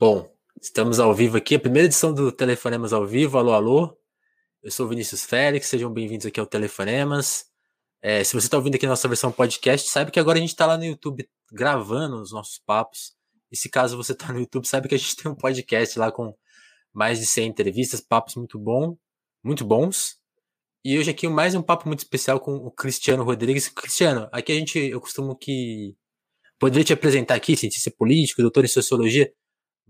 Bom, estamos ao vivo aqui, a primeira edição do Telefonemas ao vivo. Alô, alô. Eu sou Vinícius Félix, sejam bem-vindos aqui ao Telefonemas. É, se você está ouvindo aqui a nossa versão podcast, saiba que agora a gente está lá no YouTube gravando os nossos papos. E se caso você está no YouTube, sabe que a gente tem um podcast lá com mais de 100 entrevistas, papos muito bom, muito bons. E hoje aqui mais um papo muito especial com o Cristiano Rodrigues. Cristiano, aqui a gente, eu costumo que poderia te apresentar aqui, cientista político, doutor em sociologia,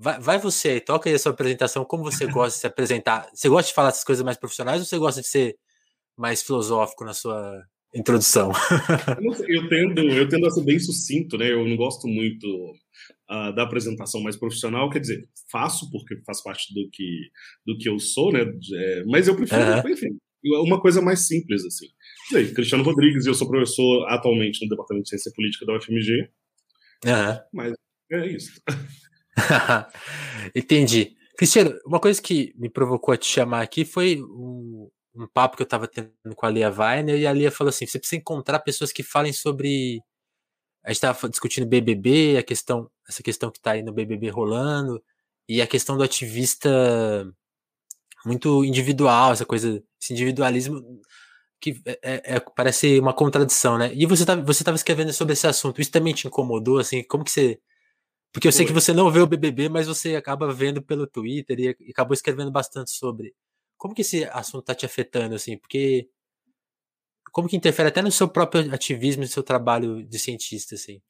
Vai, vai você aí, toca aí a sua apresentação, como você gosta de se apresentar? Você gosta de falar essas coisas mais profissionais ou você gosta de ser mais filosófico na sua introdução? Eu tendo, eu tendo a ser bem sucinto, né? Eu não gosto muito uh, da apresentação mais profissional, quer dizer, faço porque faz parte do que, do que eu sou, né? É, mas eu prefiro, uhum. enfim, uma coisa mais simples, assim. Cristiano Rodrigues, eu sou professor atualmente no Departamento de Ciência Política da UFMG. Uhum. Mas é isso. Entendi. Cristiano, uma coisa que me provocou a te chamar aqui foi um, um papo que eu estava tendo com a Lia Weiner, e a Lia falou assim: você precisa encontrar pessoas que falem sobre. A gente estava discutindo BBB, a questão, essa questão que está aí no BBB rolando, e a questão do ativista muito individual, essa coisa, esse individualismo que é, é, é parece uma contradição, né? E você estava você tava escrevendo sobre esse assunto, isso também te incomodou, assim, como que você porque eu sei que você não vê o BBB, mas você acaba vendo pelo Twitter e, e acabou escrevendo bastante sobre. Como que esse assunto está te afetando, assim? Porque como que interfere até no seu próprio ativismo, no seu trabalho de cientista, assim?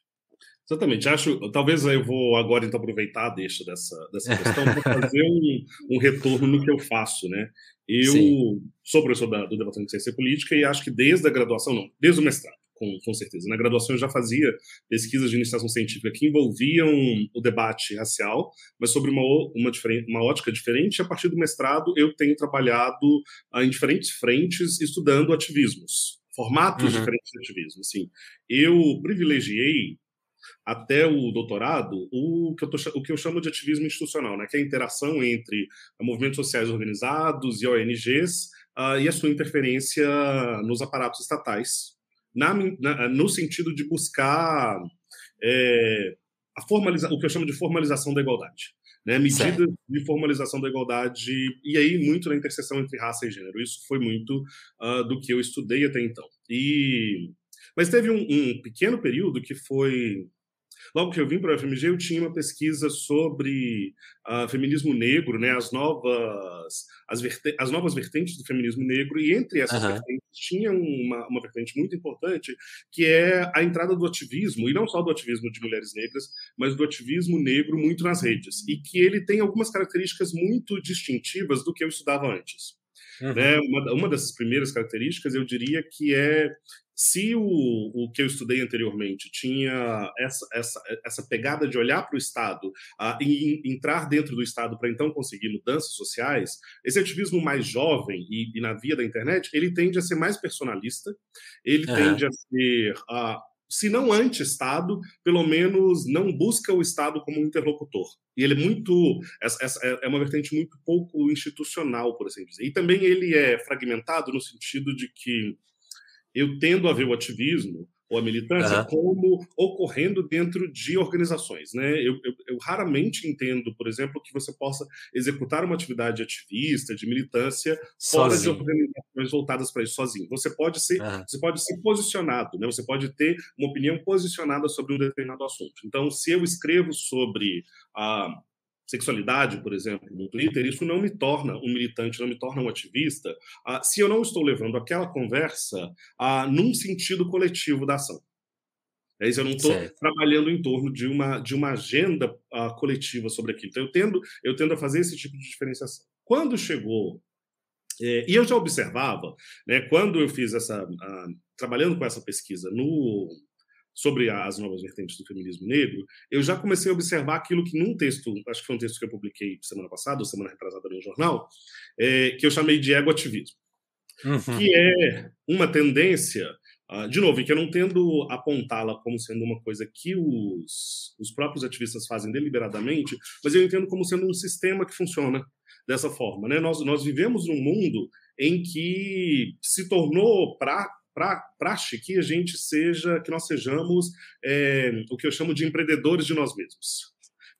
Exatamente. Acho, talvez eu vou agora então aproveitar a deixa dessa, dessa questão para fazer um, um, retorno no que eu faço, né? Eu Sim. sou professor da, do Departamento de Ciência Política e acho que desde a graduação, não, desde o mestrado, com, com certeza. Na graduação eu já fazia pesquisas de iniciação científica que envolviam o debate racial, mas sobre uma, uma, uma ótica diferente. A partir do mestrado, eu tenho trabalhado uh, em diferentes frentes, estudando ativismos, formatos uhum. diferentes de ativismo. Assim, eu privilegiei até o doutorado o que, eu tô, o que eu chamo de ativismo institucional, né, que é a interação entre movimentos sociais organizados e ONGs uh, e a sua interferência nos aparatos estatais, na, na, no sentido de buscar é, a formaliza, o que eu chamo de formalização da igualdade. Né, medidas certo. de formalização da igualdade, e aí muito na interseção entre raça e gênero. Isso foi muito uh, do que eu estudei até então. E, mas teve um, um pequeno período que foi Logo que eu vim para a FMG, eu tinha uma pesquisa sobre uh, feminismo negro, né, as novas as, as, novas vertentes do feminismo negro, e entre essas uhum. vertentes tinha uma, uma vertente muito importante, que é a entrada do ativismo, e não só do ativismo de mulheres negras, mas do ativismo negro muito nas redes, e que ele tem algumas características muito distintivas do que eu estudava antes. Uhum. Né? Uma, uma dessas primeiras características, eu diria que é se o, o que eu estudei anteriormente tinha essa, essa, essa pegada de olhar para o Estado uh, e entrar dentro do Estado para então conseguir mudanças sociais, esse ativismo mais jovem e, e, na via da internet, ele tende a ser mais personalista, ele uhum. tende a ser, uh, se não anti-Estado, pelo menos não busca o Estado como interlocutor. E ele é muito. Essa é uma vertente muito pouco institucional, por assim dizer. E também ele é fragmentado no sentido de que eu tendo a ver o ativismo ou a militância uhum. como ocorrendo dentro de organizações. Né? Eu, eu, eu, raramente entendo, por exemplo, que você possa executar uma atividade ativista, de militância, fora de organizações voltadas para isso sozinho. Você pode ser, uhum. você pode ser posicionado, né? você pode ter uma opinião posicionada sobre um determinado assunto. Então, se eu escrevo sobre a sexualidade, por exemplo, no Twitter, isso não me torna um militante, não me torna um ativista, uh, se eu não estou levando aquela conversa uh, num sentido coletivo da ação. É isso, eu não estou trabalhando em torno de uma, de uma agenda uh, coletiva sobre aquilo. Então, eu tendo, eu tendo a fazer esse tipo de diferenciação. Quando chegou é, e eu já observava, né, quando eu fiz essa, trabalhando com essa pesquisa no, sobre as novas vertentes do feminismo negro, eu já comecei a observar aquilo que num texto, acho que foi um texto que eu publiquei semana passada, ou semana retrasada no jornal, é, que eu chamei de egoativismo, uhum. que é uma tendência, uh, de novo, e que eu não tendo apontá-la como sendo uma coisa que os, os próprios ativistas fazem deliberadamente, mas eu entendo como sendo um sistema que funciona dessa forma. Né? Nós, nós vivemos num mundo em que se tornou pra, pra, praxe que a gente seja, que nós sejamos é, o que eu chamo de empreendedores de nós mesmos.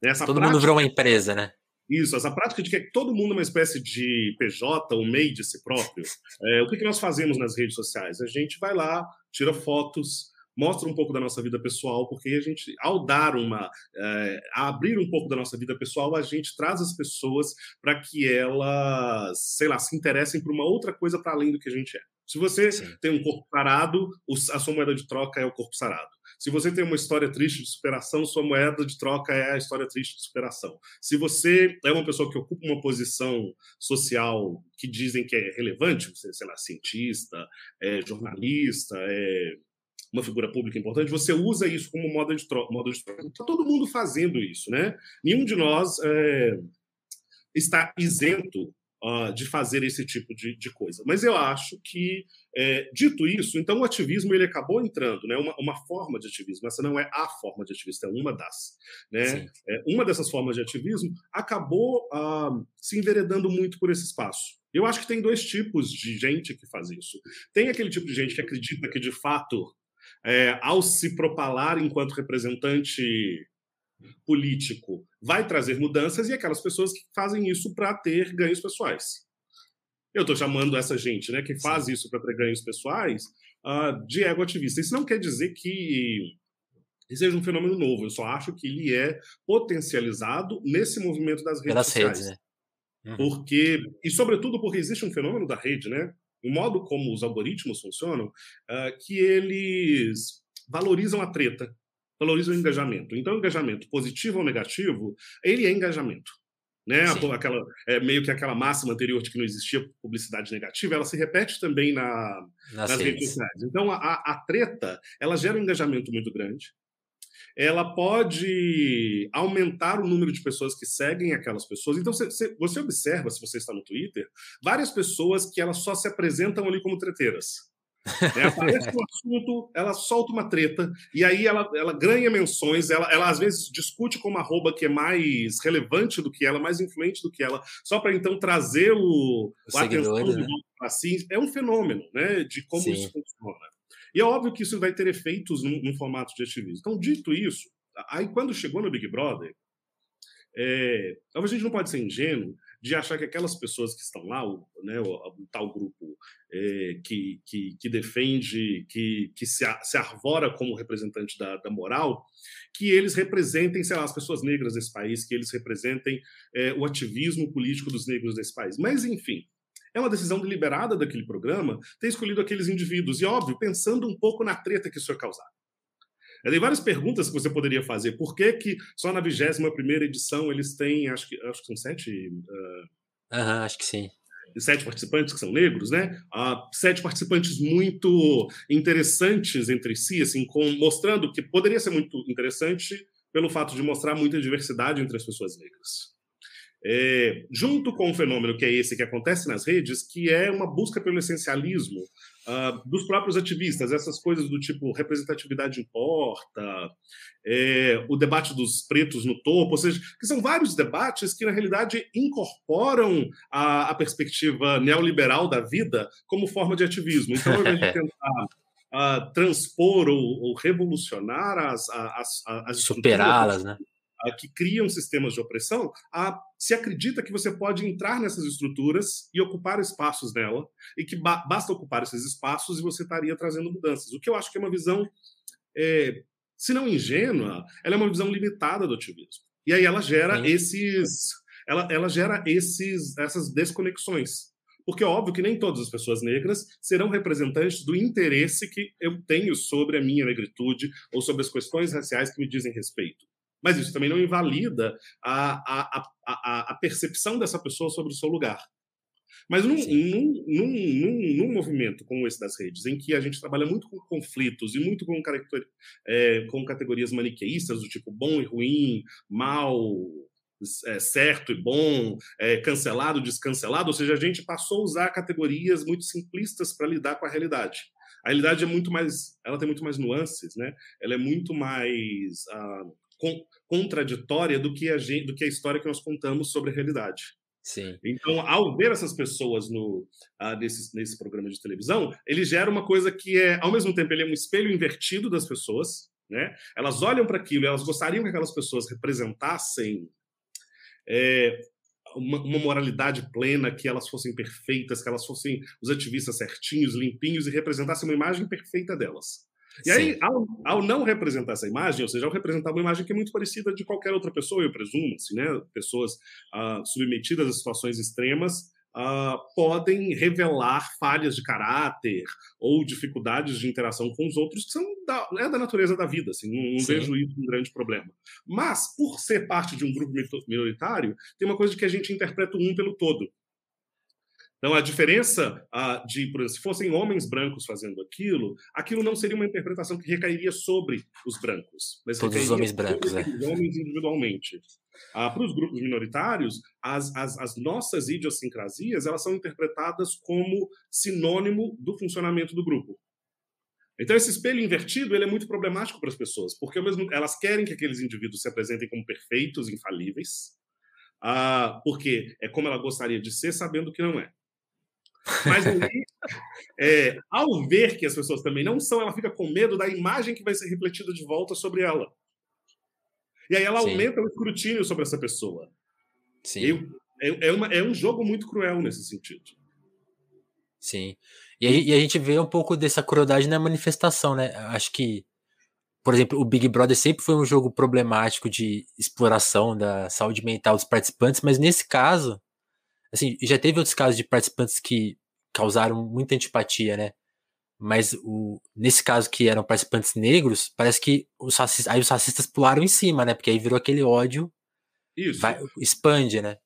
Essa todo prática, mundo virou uma empresa, né? Isso, essa prática de que todo mundo é uma espécie de PJ, um MEI de si próprio. É, o que, que nós fazemos nas redes sociais? A gente vai lá, tira fotos, mostra um pouco da nossa vida pessoal, porque a gente, ao dar uma, é, abrir um pouco da nossa vida pessoal, a gente traz as pessoas para que elas, sei lá, se interessem por uma outra coisa para além do que a gente é. Se você Sim. tem um corpo sarado, a sua moeda de troca é o corpo sarado. Se você tem uma história triste de superação, sua moeda de troca é a história triste de superação. Se você é uma pessoa que ocupa uma posição social que dizem que é relevante, você, sei lá, cientista, é jornalista, é uma figura pública importante, você usa isso como modo de troca. Modo de troca. Está todo mundo fazendo isso, né? Nenhum de nós é, está isento uh, de fazer esse tipo de, de, coisa. Mas eu acho que, é, dito isso, então o ativismo ele acabou entrando, né? Uma, uma, forma de ativismo. Essa não é a forma de ativismo, é uma das. Né? É, uma dessas formas de ativismo acabou uh, se enveredando muito por esse espaço. Eu acho que tem dois tipos de gente que faz isso. Tem aquele tipo de gente que acredita que, de fato, é, ao se propalar enquanto representante político, vai trazer mudanças e aquelas pessoas que fazem isso para ter ganhos pessoais. Eu estou chamando essa gente, né, que faz isso para ter ganhos pessoais, uh, de ego ativista. Isso não quer dizer que seja um fenômeno novo. Eu só acho que ele é potencializado nesse movimento das redes Pelas sociais. Redes, né? Uhum. Porque e sobretudo porque existe um fenômeno da rede, né? o modo como os algoritmos funcionam, uh, que eles valorizam a treta, valorizam o engajamento. Então, engajamento positivo ou negativo, ele é engajamento. Né? Aquela, é, meio que aquela máxima anterior de que não existia publicidade negativa, ela se repete também na, nas, nas redes sociais. Então, a, a treta, ela gera um engajamento muito grande, ela pode aumentar o número de pessoas que seguem aquelas pessoas. Então, você, você observa, se você está no Twitter, várias pessoas que elas só se apresentam ali como treteiras. É, aparece um assunto, ela solta uma treta, e aí ela, ela ganha menções, ela, ela às vezes discute com uma arroba que é mais relevante do que ela, mais influente do que ela, só para então trazer o, o atenção né? assim. É um fenômeno né, de como Sim. isso funciona. E é óbvio que isso vai ter efeitos num, num formato de ativismo. Então, dito isso, aí quando chegou no Big Brother, é, talvez a gente não pode ser ingênuo de achar que aquelas pessoas que estão lá, o, né, o, o tal grupo é, que, que, que, defende, que, que se, se arvora como representante da, da, moral, que eles representem, sei lá, as pessoas negras desse país, que eles representem é, o ativismo político dos negros desse país. Mas, enfim, é uma decisão deliberada daquele programa ter escolhido aqueles indivíduos. E, óbvio, pensando um pouco na treta que isso ia causar. Tem várias perguntas que você poderia fazer. Por que, que só na 21 primeira edição eles têm, acho que, acho que são sete... Uh, uhum, acho que sim. Sete participantes que são negros, né? Uh, sete participantes muito interessantes entre si, assim, com, mostrando que poderia ser muito interessante pelo fato de mostrar muita diversidade entre as pessoas negras. É, junto com o fenômeno que é esse que acontece nas redes, que é uma busca pelo essencialismo uh, dos próprios ativistas, essas coisas do tipo representatividade importa, é, o debate dos pretos no topo, ou seja, que são vários debates que na realidade incorporam a, a perspectiva neoliberal da vida como forma de ativismo. Então, ao invés de tentar uh, transpor ou, ou, revolucionar as, as, as, as superá-las, né? Que criam sistemas de opressão, a, se acredita que você pode entrar nessas estruturas e ocupar espaços nela, e que ba basta ocupar esses espaços e você estaria trazendo mudanças. O que eu acho que é uma visão, é, se não ingênua, ela é uma visão limitada do ativismo. E aí ela gera esses, ela, ela gera esses, essas desconexões. Porque é óbvio que nem todas as pessoas negras serão representantes do interesse que eu tenho sobre a minha negritude ou sobre as questões raciais que me dizem respeito. Mas isso também não invalida a, a, a, a percepção dessa pessoa sobre o seu lugar. Mas num, num, num, num, movimento como esse das redes, em que a gente trabalha muito com conflitos e muito com, é, com categorias maniqueístas, do tipo bom e ruim, mal, é, certo e bom, é, cancelado, descancelado, ou seja, a gente passou a usar categorias muito simplistas para lidar com a realidade. A realidade é muito mais, ela tem muito mais nuances, né? Ela é muito mais ah, contraditória do que, a gente, do que a história que nós contamos sobre a realidade. Sim. Então, ao ver essas pessoas no, uh, nesse, nesse programa de televisão, ele gera uma coisa que é, ao mesmo tempo, ele é um espelho invertido das pessoas, Né? Elas olham para aquilo, elas gostariam que aquelas pessoas representassem é, uma, uma, moralidade plena, que elas fossem perfeitas, que elas fossem os ativistas certinhos, limpinhos e representassem uma imagem perfeita delas. E aí, ao, ao, não representar essa imagem, ou seja, ao representar uma imagem que é muito parecida de qualquer outra pessoa, eu presumo, assim, né? pessoas ah, submetidas a situações extremas, Uh, podem revelar falhas de caráter ou dificuldades de interação com os outros que são da, é da natureza da vida, assim, não, não vejo isso um grande problema. Mas, por ser parte de um grupo minoritário, tem uma coisa de que a gente interpreta um pelo todo. Então, a diferença uh, de, por exemplo, se fossem homens brancos fazendo aquilo, aquilo não seria uma interpretação que recairia sobre os brancos. Mas Todos os homens brancos, é. Os homens individualmente. Uh, para os grupos minoritários, as, as, as, nossas idiosincrasias elas são interpretadas como sinônimo do funcionamento do grupo. Então, esse espelho invertido ele é muito problemático para as pessoas, porque mesmo, elas querem que aqueles indivíduos se apresentem como perfeitos, infalíveis, uh, porque é como ela gostaria de ser, sabendo que não é. Mas aí, é, ao ver que as pessoas também não são, ela fica com medo da imagem que vai ser refletida de volta sobre ela. E aí ela Sim. aumenta o escrutínio sobre essa pessoa. Sim. É, é, uma, é um jogo muito cruel nesse sentido. Sim. E, aí, e a gente vê um pouco dessa crueldade na manifestação, né? Acho que, por exemplo, o Big Brother sempre foi um jogo problemático de exploração da saúde mental dos participantes, mas nesse caso, Assim, já teve outros casos de participantes que causaram muita antipatia, né? Mas o, nesse caso que eram participantes negros, parece que os racistas, aí os racistas pularam em cima, né? Porque aí virou aquele ódio. Isso. Vai, expande, né?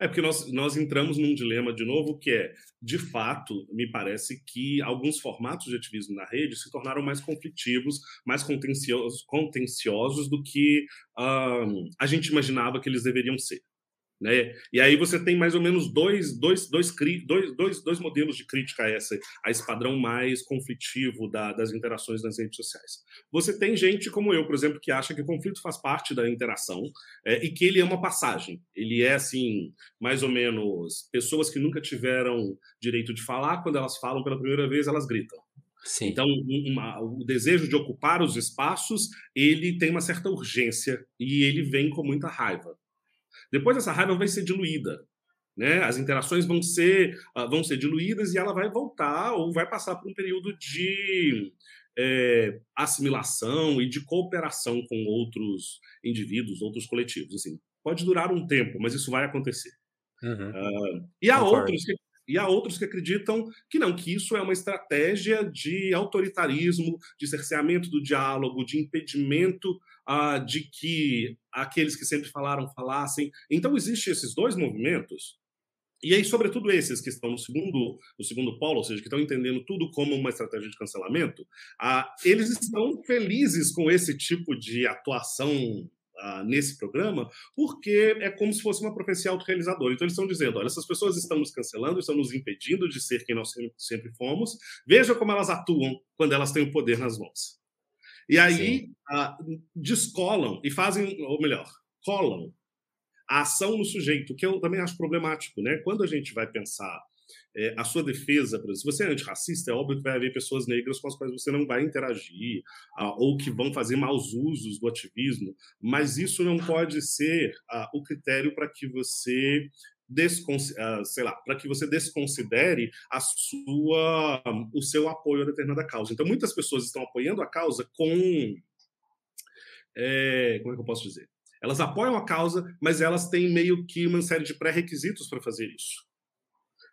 É porque nós, nós entramos num dilema de novo que é, de fato, me parece que alguns formatos de ativismo na rede se tornaram mais conflitivos, mais contenciosos, contenciosos do que um, a gente imaginava que eles deveriam ser. Né? E aí você tem mais ou menos dois, dois, dois, dois, dois, dois modelos de crítica a, essa, a esse padrão mais conflitivo da, das interações nas redes sociais. Você tem gente como eu, por exemplo, que acha que o conflito faz parte da interação é, e que ele é uma passagem. Ele é, assim, mais ou menos pessoas que nunca tiveram direito de falar, quando elas falam pela primeira vez, elas gritam. Sim. Então, uma, o desejo de ocupar os espaços, ele tem uma certa urgência e ele vem com muita raiva. Depois essa raiva vai ser diluída. Né? As interações vão ser, uh, vão ser diluídas e ela vai voltar ou vai passar por um período de é, assimilação e de cooperação com outros indivíduos, outros coletivos. Assim, pode durar um tempo, mas isso vai acontecer. Uhum. Uh, e há outros que e há outros que acreditam que não, que isso é uma estratégia de autoritarismo, de cerceamento do diálogo, de impedimento uh, de que aqueles que sempre falaram falassem. Então, existem esses dois movimentos, e aí, sobretudo esses que estão no segundo, no segundo polo, ou seja, que estão entendendo tudo como uma estratégia de cancelamento, uh, eles estão felizes com esse tipo de atuação uh, nesse programa, porque é como se fosse uma profecia autorrealizadora. Então, eles estão dizendo: olha, essas pessoas estão nos cancelando, estão nos impedindo de ser quem nós sempre fomos, veja como elas atuam quando elas têm o poder nas mãos. E aí uh, descolam e fazem, ou melhor, colam a ação no sujeito, que eu também acho problemático, né? Quando a gente vai pensar é, a sua defesa, por exemplo, se você é antirracista, é óbvio que vai haver pessoas negras com as quais você não vai interagir, uh, ou que vão fazer maus usos do ativismo, mas isso não pode ser uh, o critério para que você sei lá, para que você desconsidere a sua, o seu apoio a determinada causa. Então, muitas pessoas estão apoiando a causa com, é, como é que eu posso dizer? Elas apoiam a causa, mas elas têm meio que uma série de pré-requisitos para fazer isso.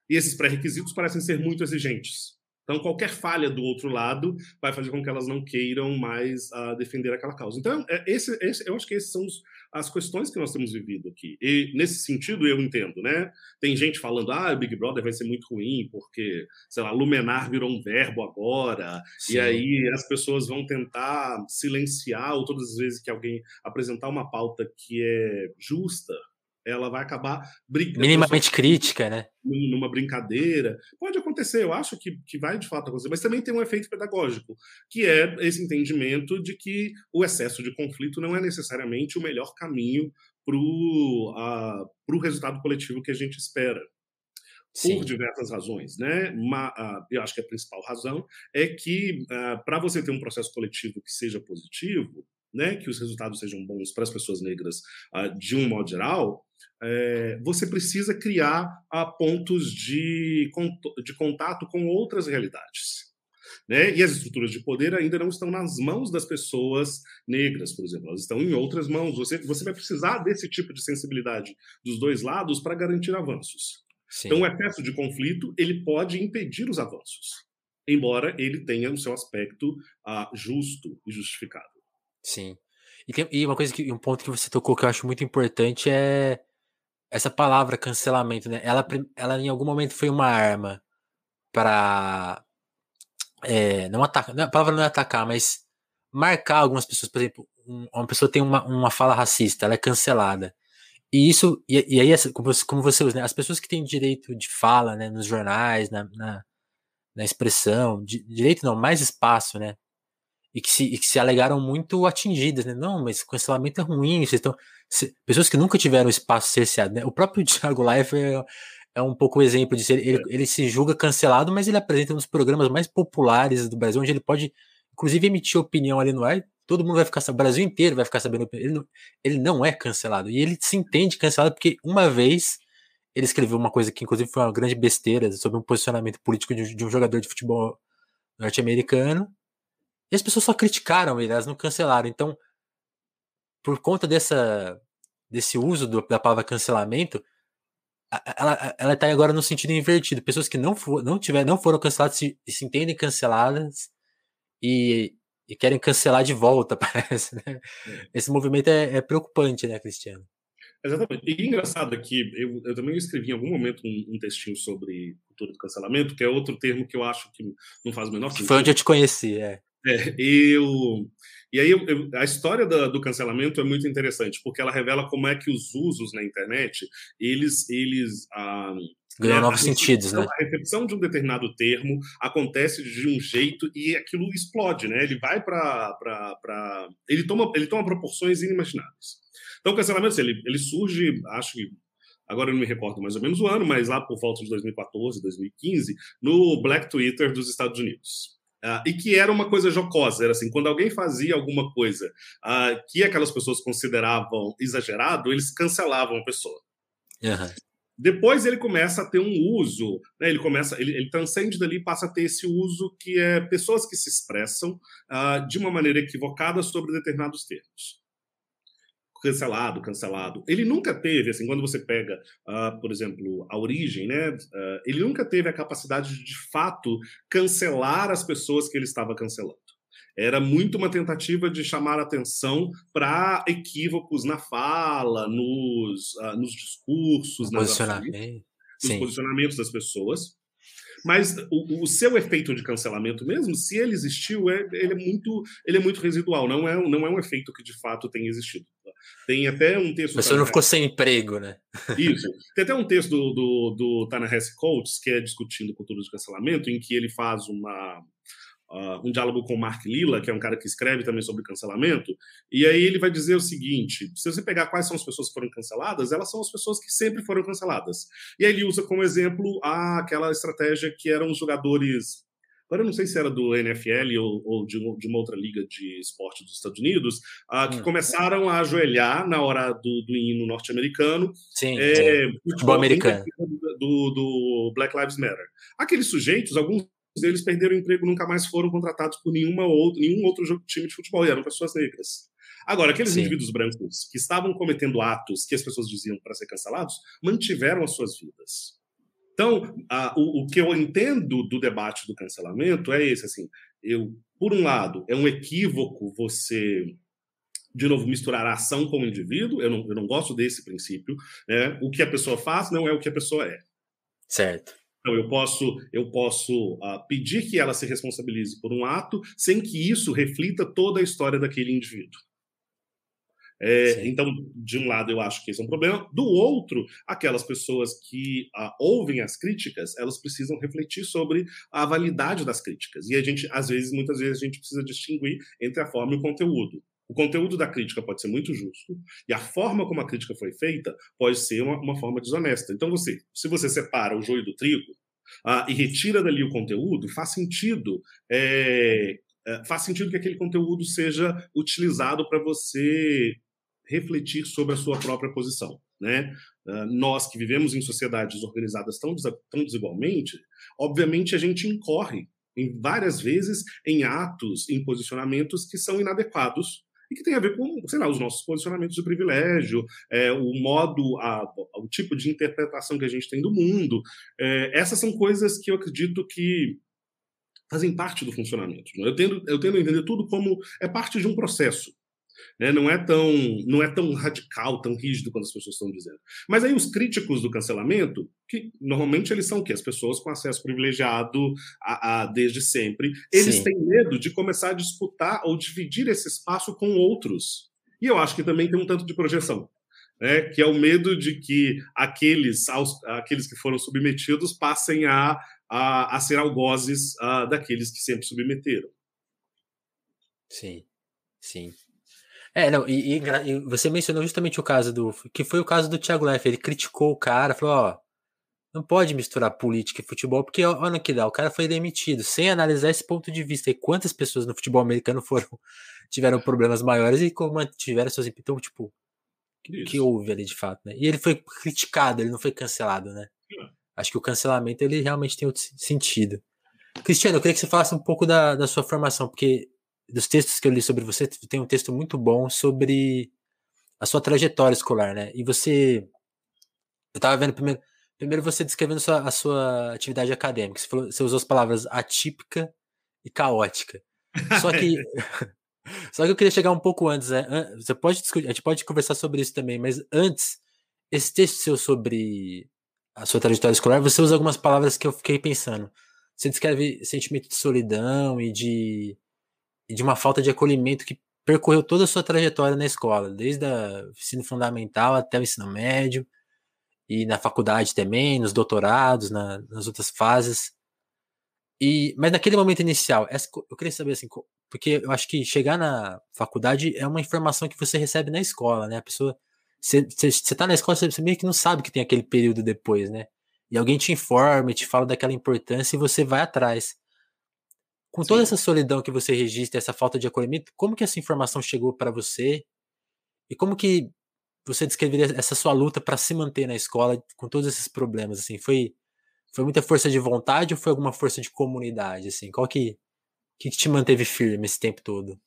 E esses pré-requisitos parecem ser muito exigentes. Então, qualquer falha do outro lado vai fazer com que elas não queiram mais uh, defender aquela causa. Então, é, esse, esse, eu acho que esses são os, as questões que nós temos vivido aqui. E, nesse sentido, eu entendo, né? Tem gente falando, ah, o Big Brother vai ser muito ruim, porque, sei lá, lumenar virou um verbo agora, Sim. e aí as pessoas vão tentar silenciar, ou todas as vezes que alguém apresentar uma pauta que é justa, ela vai acabar brincando. Minimamente crítica, né? Numa brincadeira. Pode acontecer, eu acho que, que vai de fato acontecer, mas também tem um efeito pedagógico, que é esse entendimento de que o excesso de conflito não é necessariamente o melhor caminho para o resultado coletivo que a gente espera. Sim. por diversas razões, né? Uh, eu acho que a principal razão é que uh, para você ter um processo coletivo que seja positivo, né, que os resultados sejam bons para as pessoas negras uh, de um modo geral, é, você precisa criar pontos de, de contato com outras realidades. Né? E as estruturas de poder ainda não estão nas mãos das pessoas negras, por exemplo, elas estão em outras mãos. Você, você vai precisar desse tipo de sensibilidade dos dois lados para garantir avanços. Sim. Então, o excesso de conflito ele pode impedir os avanços, embora ele tenha o seu aspecto uh, justo e justificado. Sim. E, tem, e uma coisa que um ponto que você tocou que eu acho muito importante é essa palavra cancelamento, né? Ela, ela em algum momento foi uma arma para é, não atacar, a palavra não é atacar, mas marcar algumas pessoas, por exemplo, uma pessoa tem uma, uma fala racista, ela é cancelada. E isso, e, e aí, como você, como você usa, né, as pessoas que têm direito de fala, né, nos jornais, na, na, na expressão, direito não, mais espaço, né, e que, se, e que se alegaram muito atingidas, né, não, mas cancelamento é ruim, vocês estão, se, pessoas que nunca tiveram espaço cerceado, né, o próprio Thiago Leifert é um pouco o exemplo disso. Ele, ele, ele, se julga cancelado, mas ele apresenta um dos programas mais populares do Brasil, onde ele pode, inclusive, emitir opinião ali no ar. Todo mundo vai ficar sabendo, o Brasil inteiro vai ficar sabendo. Ele não, ele não é cancelado. E ele se entende cancelado porque uma vez ele escreveu uma coisa que, inclusive, foi uma grande besteira sobre um posicionamento político de, de um jogador de futebol norte-americano. E as pessoas só criticaram ele, elas não cancelaram. Então, por conta dessa, desse uso do, da palavra cancelamento, ela, ela tá agora no sentido invertido. Pessoas que não, for, não, tiver, não foram canceladas se, se entendem canceladas e, e querem cancelar de volta, parece. Né? É. Esse movimento é, é, preocupante, né, Cristiano? Exatamente. E engraçado aqui, eu, eu também escrevi em algum momento um, um, textinho sobre cultura do cancelamento, que é outro termo que eu acho que não faz o menor sentido. Foi onde eu te conheci, é. É, eu, e aí eu, a história do, do, cancelamento é muito interessante, porque ela revela como é que os usos na internet, eles, eles ah, ganham né, novos sentidos, né? A recepção de um determinado termo acontece de um jeito e aquilo explode, né? Ele vai para ele toma ele toma proporções inimagináveis. Então o cancelamento ele, ele surge, acho que agora eu não me recordo mais ou menos o ano, mas lá por volta de 2014, 2015, no Black Twitter dos Estados Unidos. Uh, e que era uma coisa jocosa, era assim, quando alguém fazia alguma coisa uh, que aquelas pessoas consideravam exagerado, eles cancelavam a pessoa. Uhum. Depois ele começa a ter um uso, né, ele começa, ele, ele transcende dali e passa a ter esse uso que é pessoas que se expressam uh, de uma maneira equivocada sobre determinados termos cancelado, cancelado. Ele nunca teve, assim, quando você pega, uh, por exemplo, a origem, né? Uh, ele nunca teve a capacidade de, de fato, cancelar as pessoas que ele estava cancelando. Era muito uma tentativa de chamar atenção para equívocos na fala, nos, uh, nos discursos, posicionamento. nos posicionamentos das pessoas. Mas o, o, seu efeito de cancelamento mesmo, se ele existiu, é, ele, é muito, ele é muito residual, não é, não é um efeito que de fato tem existido. Tem até um texto. Você não ficou sem emprego, né? Isso. Tem até um texto do, do, do Tanahasi Coates, que é discutindo cultura de cancelamento, em que ele faz uma, Uh, um diálogo com o Mark Lilla, que é um cara que escreve também sobre cancelamento, e aí ele vai dizer o seguinte: se você pegar quais são as pessoas que foram canceladas, elas são as pessoas que sempre foram canceladas. E aí ele usa como exemplo aquela estratégia que eram os jogadores Agora eu não sei se era do NFL ou, ou de, de, uma outra liga de esporte dos Estados Unidos, que hum. começaram a ajoelhar na hora do, do hino norte-americano. Sim, é, futebol americano. Do, do Black Lives Matter. Aqueles sujeitos, alguns deles perderam o emprego nunca mais foram contratados por nenhuma outro, nenhum outro time de futebol, e eram pessoas negras. Agora, aqueles Sim. indivíduos brancos que estavam cometendo atos que as pessoas diziam para ser cancelados, mantiveram as suas vidas. Então, a, o, o, que eu entendo do debate do cancelamento é esse, assim, eu, por um lado, é um equívoco você, de novo, misturar a ação com o indivíduo, eu não, eu não gosto desse princípio, né? o que a pessoa faz não é o que a pessoa é. Certo. Então, eu posso, eu posso uh, pedir que ela se responsabilize por um ato sem que isso reflita toda a história daquele indivíduo. É, então, de um lado, eu acho que esse é um problema. Do outro, aquelas pessoas que uh, ouvem as críticas, elas precisam refletir sobre a validade das críticas. E a gente, às vezes, muitas vezes, a gente precisa distinguir entre a forma e o conteúdo. O conteúdo da crítica pode ser muito justo e a forma como a crítica foi feita pode ser uma, uma forma desonesta. Então, você, se você separa o joio do trigo ah, e retira dali o conteúdo, faz sentido é, faz sentido que aquele conteúdo seja utilizado para você refletir sobre a sua própria posição, né? Uh, nós que vivemos em sociedades organizadas tão, tão desigualmente, obviamente a gente incorre em várias vezes em atos, em posicionamentos que são inadequados e que tem a ver com, sei lá, os nossos posicionamentos de privilégio, é, o modo, a, o tipo de interpretação que a gente tem do mundo. É, essas são coisas que eu acredito que fazem parte do funcionamento. Eu tendo, eu tendo a entender tudo como é parte de um processo. Né? Não, é tão, não é tão radical, tão rígido quanto as pessoas estão dizendo. Mas aí os críticos do cancelamento, que normalmente eles são o quê? As pessoas com acesso privilegiado a, a desde sempre, eles Sim. têm medo de começar a disputar ou dividir esse espaço com outros. E eu acho que também tem um tanto de projeção. Né, que é o medo de que aqueles, aos, aqueles que foram submetidos passem a, a, a ser algozes a, daqueles que sempre submeteram. Sim, sim. É, não, e, e, você mencionou justamente o caso do. que foi o caso do Thiago Leff. Ele criticou o cara, falou: ó, não pode misturar política e futebol, porque olha que dá, o cara foi demitido, sem analisar esse ponto de vista. E quantas pessoas no futebol americano foram tiveram problemas maiores e como tiveram seus. Então, tipo, o que houve ali de fato, né? E ele foi criticado, ele não foi cancelado, né? É. Acho que o cancelamento ele realmente tem outro sentido. Cristiano, eu queria que você falasse um pouco da, da sua formação, porque dos textos que eu li sobre você, tem um texto muito bom sobre a sua trajetória escolar, né? E você. Eu tava vendo primeiro. Primeiro você descrevendo a sua, a sua atividade acadêmica. Você, falou, você usou as palavras atípica e caótica. Só que. só que eu queria chegar um pouco antes, né? Você pode discutir, a gente pode conversar sobre isso também, mas antes, esse texto seu sobre a sua trajetória escolar, você usa algumas palavras que eu fiquei pensando. Você descreve sentimento de solidão e de de uma falta de acolhimento que percorreu toda a sua trajetória na escola, desde o ensino fundamental até o ensino médio, e na faculdade também, nos doutorados, na, nas outras fases. E, mas naquele momento inicial, essa, eu queria saber assim, porque eu acho que chegar na faculdade é uma informação que você recebe na escola, né? A pessoa. Você, você, você tá na escola, você meio que não sabe que tem aquele período depois, né? E alguém te informa, te fala daquela importância e você vai atrás. Com toda essa solidão que você registra, essa falta de acolhimento, como que essa informação chegou para você? E como que você descreveria essa sua luta para se manter na escola com todos esses problemas? Assim, foi foi muita força de vontade ou foi alguma força de comunidade? Assim, qual que que te manteve firme esse tempo todo?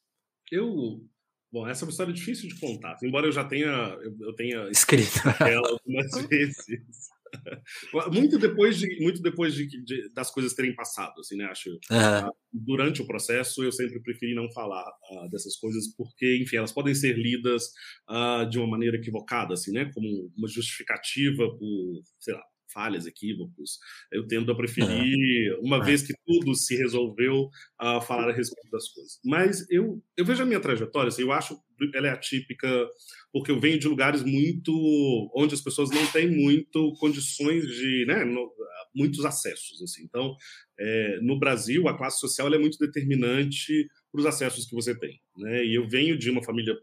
Eu Bom, essa é uma história difícil de contar. Embora eu já tenha eu, eu tenha escrito ela algumas vezes. muito depois de muito depois de, de, das coisas terem passado assim né acho uhum. durante o processo eu sempre preferi não falar uh, dessas coisas porque enfim elas podem ser lidas uh, de uma maneira equivocada assim né como uma justificativa por sei lá falhas, equívocos. Eu tendo a preferir, uma vez que tudo se resolveu, a falar a respeito das coisas. Mas eu, eu vejo a minha trajetória, assim, eu acho ela é atípica porque eu venho de lugares muito onde as pessoas não têm muito condições de, né, no, muitos acessos, assim. Então, é, no Brasil, a classe social é muito determinante para os acessos que você tem, né? E eu venho de uma família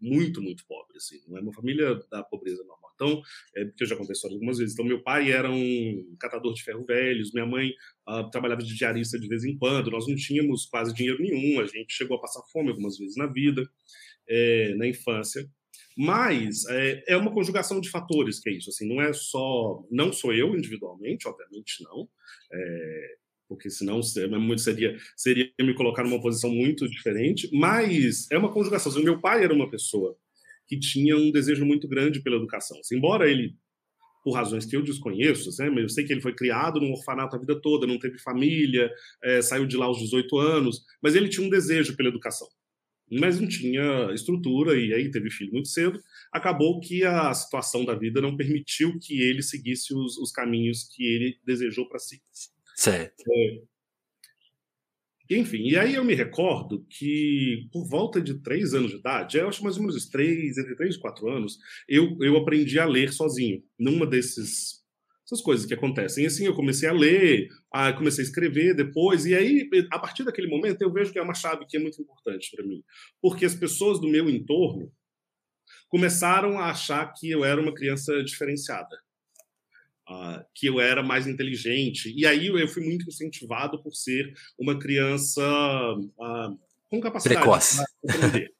muito, muito pobre, assim, não é uma família da pobreza normal. Então, é, porque eu já contei história algumas vezes. Então, meu pai era um catador de ferro velhos, minha mãe uh, trabalhava de diarista de vez em quando. Nós não tínhamos quase dinheiro nenhum, a gente chegou a passar fome algumas vezes na vida, é, na infância. Mas é, é, uma conjugação de fatores que é isso. Assim, não é só, não sou eu individualmente, obviamente não. É, porque senão seria, seria me colocar numa posição muito diferente, mas é uma conjugação. Assim, meu pai era uma pessoa que tinha um desejo muito grande pela educação. Assim, embora ele, por razões que eu desconheço, né, eu sei que ele foi criado num orfanato a vida toda, não teve família, é, saiu de lá aos 18 anos, mas ele tinha um desejo pela educação. Mas não tinha estrutura e aí teve filho muito cedo. Acabou que a situação da vida não permitiu que ele seguisse os, os caminhos que ele desejou para si. Certo. É, enfim, e aí eu me recordo que por volta de três anos de idade, eu acho mais ou menos três, entre três e quatro anos, eu, eu aprendi a ler sozinho. Numa desses essas coisas que acontecem. E assim, eu comecei a ler, a, comecei a escrever depois, e aí, a partir daquele momento, eu vejo que é uma chave que é muito importante para mim. Porque as pessoas do meu entorno começaram a achar que eu era uma criança diferenciada. Uh, que eu era mais inteligente. E aí eu fui muito incentivado por ser uma criança uh, com capacidade Precoce. de aprender.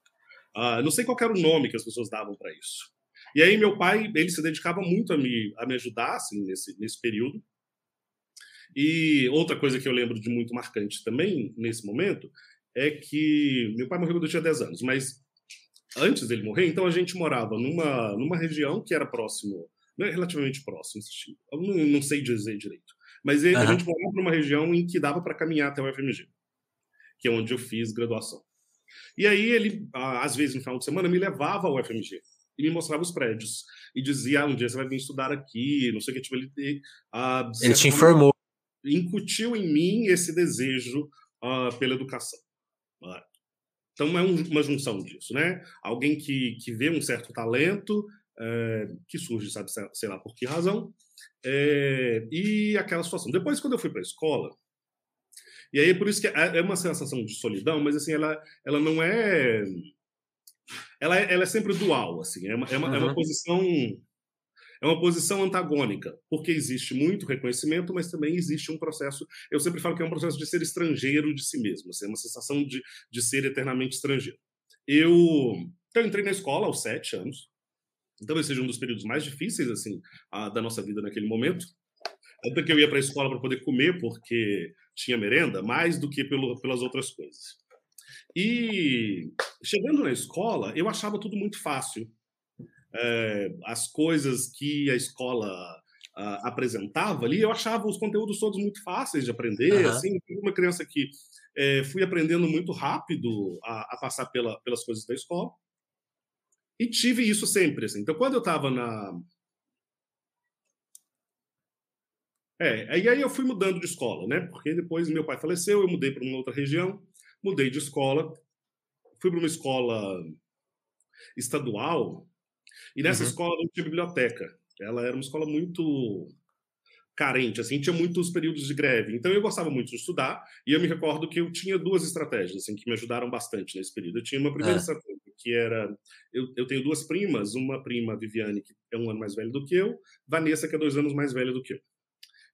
Uh, não sei qual era o nome que as pessoas davam para isso. E aí meu pai, ele se dedicava muito a me, a me ajudar assim, nesse, nesse período. E outra coisa que eu lembro de muito marcante também, nesse momento, é que meu pai morreu quando eu tinha 10 anos, mas antes dele morrer, então a gente morava numa, numa região que era próximo, é relativamente próximo, eu não, sei dizer direito, mas ele, uhum. a gente morava numa região em que dava para caminhar até o FMG, que é onde eu fiz graduação. E aí ele, às vezes no final de semana, me levava ao FMG e me mostrava os prédios. E dizia, ah, um dia você vai vir estudar aqui, não sei o que. Tipo, ele, uh, ele te informou. Incutiu em mim esse desejo uh, pela educação. Uh, então é um, uma junção disso, né? Alguém que, que vê um certo talento, é, que surge, sabe, sei lá por que razão, é, e aquela situação. Depois, quando eu fui para a escola, e aí é por isso que é, é uma sensação de solidão, mas assim, ela, ela não é ela é, ela é sempre dual, assim, é uma, é uma, uhum. é uma posição é uma posição antagônica, porque existe muito reconhecimento, mas também existe um processo. Eu sempre falo que é um processo de ser estrangeiro de si mesmo, assim, é uma sensação de, de ser eternamente estrangeiro. Eu, então, eu entrei na escola aos sete anos, talvez seja um dos períodos mais difíceis assim a, da nossa vida naquele momento. Até que eu ia para a escola para poder comer, porque tinha merenda, mais do que pelo, pelas outras coisas. E chegando na escola, eu achava tudo muito fácil. É, as coisas que a escola uh, apresentava ali, eu achava os conteúdos todos muito fáceis de aprender. Uhum. Assim, uma criança que é, fui aprendendo muito rápido a, a passar pela, pelas coisas da escola. E tive isso sempre. Assim. Então, quando eu estava na. É, e aí eu fui mudando de escola, né? Porque depois meu pai faleceu, eu mudei para uma outra região mudei de escola, fui para uma escola estadual, e nessa uhum. escola não tinha biblioteca. Ela era uma escola muito carente, assim, tinha muitos períodos de greve. Então eu gostava muito de estudar, e eu me recordo que eu tinha duas estratégias, assim, que me ajudaram bastante nesse período. Eu tinha uma primeira é. estratégia, que era... Eu, eu tenho duas primas, uma prima, Viviane, que é um ano mais velha do que eu, Vanessa, que é dois anos mais velha do que eu.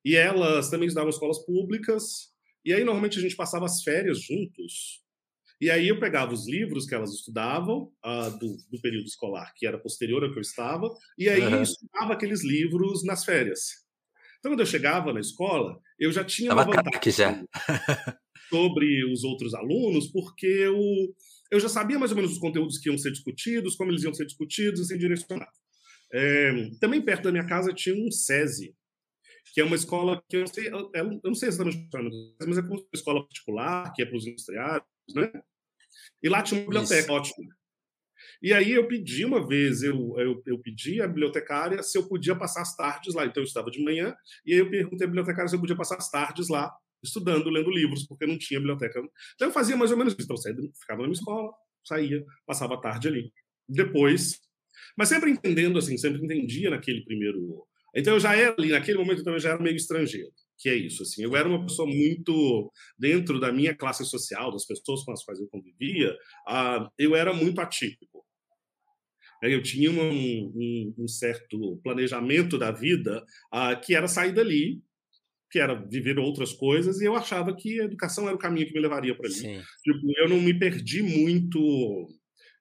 E elas também estudavam escolas públicas, e aí, normalmente, a gente passava as férias juntos. E aí, eu pegava os livros que elas estudavam, uh, do, do, período escolar, que era posterior ao que eu estava, e aí uhum. estudava aqueles livros nas férias. Então, quando eu chegava na escola, eu já tinha Tava uma vantagem já. sobre os outros alunos, porque eu, eu já sabia mais ou menos os conteúdos que iam ser discutidos, como eles iam ser discutidos, e assim direcionado. É, também perto da minha casa tinha um SESI, que é uma escola que eu não sei, eu, eu não sei exatamente, mas é uma escola particular, que é para os industriários, né? E lá tinha uma biblioteca Isso. ótima. E aí eu pedi uma vez, eu, eu, eu, pedi à bibliotecária se eu podia passar as tardes lá. Então eu estava de manhã, e aí eu perguntei à bibliotecária se eu podia passar as tardes lá, estudando, lendo livros, porque não tinha biblioteca. Então eu fazia mais ou menos isso. Então eu ficava na minha escola, saía, passava a tarde ali. Depois, mas sempre entendendo, assim, sempre entendia naquele primeiro então eu já era ali, naquele momento então, eu já era meio estrangeiro, que é isso, assim, eu era uma pessoa muito, dentro da minha classe social, das pessoas com as quais eu convivia, uh, eu era muito atípico. Eu tinha um, um, um certo planejamento da vida uh, que era sair dali, que era viver outras coisas, e eu achava que a educação era o caminho que me levaria para ali. Tipo, eu não me perdi muito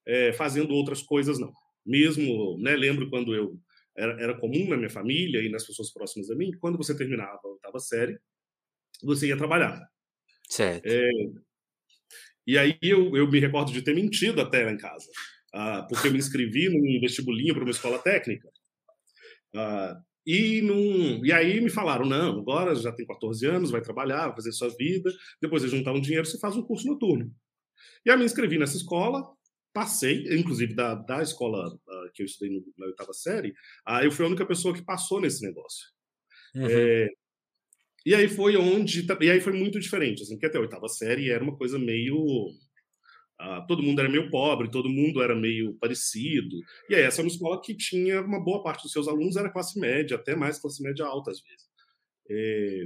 é, fazendo outras coisas, não. Mesmo, né, lembro quando eu era, era comum na minha família e nas pessoas próximas a mim, quando você terminava a oitava série, você ia trabalhar. Certo. É, e aí eu, eu me recordo de ter mentido até lá em casa, uh, porque eu me inscrevi num vestibulinho para uma escola técnica. Uh, e, num, e aí me falaram: não, agora já tem 14 anos, vai trabalhar, vai fazer sua vida, depois de juntar um dinheiro, você faz um curso noturno. E aí me inscrevi nessa escola, passei, inclusive da, da escola uh, que eu estudei na oitava série, uh, eu fui a única pessoa que passou nesse negócio. Uhum. É, e aí foi onde. E aí foi muito diferente, assim, porque até a oitava série era uma coisa meio. Uh, todo mundo era meio pobre, todo mundo era meio parecido. E aí, essa é uma escola que tinha uma boa parte dos seus alunos era classe média, até mais classe média alta às vezes. É,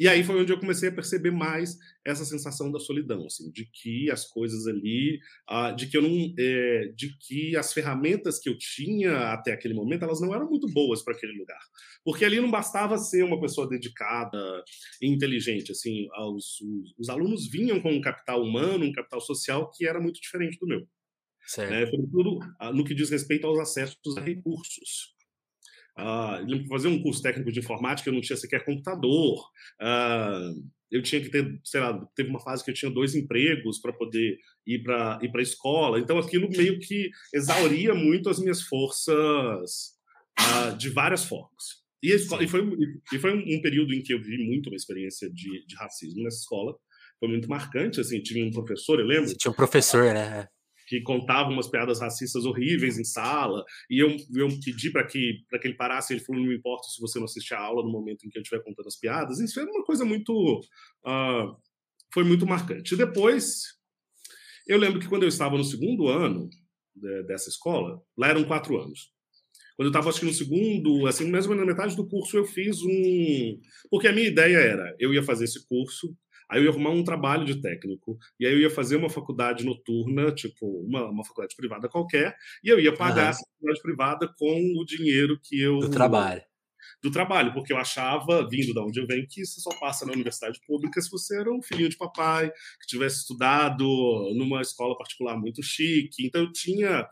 e aí foi onde eu comecei a perceber mais essa sensação da solidão, assim, de que as coisas ali, uh, de que eu não, é, de que as ferramentas que eu tinha até aquele momento, elas não eram muito boas para aquele lugar, porque ali não bastava ser uma pessoa dedicada e inteligente, assim, os, os, os alunos vinham com um capital humano, um capital social que era muito diferente do meu. Certo. Né, sobretudo uh, no que diz respeito aos acessos a recursos. Uh, fazer um curso técnico de informática, eu não tinha sequer computador. Uh, eu tinha que ter, sei lá, teve uma fase que eu tinha dois empregos para poder ir para ir para a escola. Então aquilo meio que exauria muito as minhas forças uh, de várias formas. E, escola, e foi, e foi um período em que eu vivi muito uma experiência de, de racismo nessa escola. Foi muito marcante, assim, tinha um professor, eu lembro. Tinha um professor, né? Que contava umas piadas racistas horríveis em sala, e eu, eu pedi para que, que ele parasse, ele falou, não me importa se você não assistir a aula no momento em que eu estiver contando as piadas, isso era uma coisa muito... Uh, foi muito marcante. Depois, eu lembro que quando eu estava no segundo ano de, dessa escola, lá eram quatro anos, quando eu estava, acho que no segundo, assim, mais ou menos na metade do curso, eu fiz um... Porque a minha ideia era, eu ia fazer esse curso, Aí eu ia arrumar um trabalho de técnico, e aí eu ia fazer uma faculdade noturna, tipo uma, uma faculdade privada qualquer, e eu ia pagar uhum. essa faculdade privada com o dinheiro que eu. Do trabalho. Do trabalho, porque eu achava, vindo da onde eu venho, que você só passa na universidade pública se você era um filhinho de papai, que tivesse estudado numa escola particular muito chique. Então eu tinha.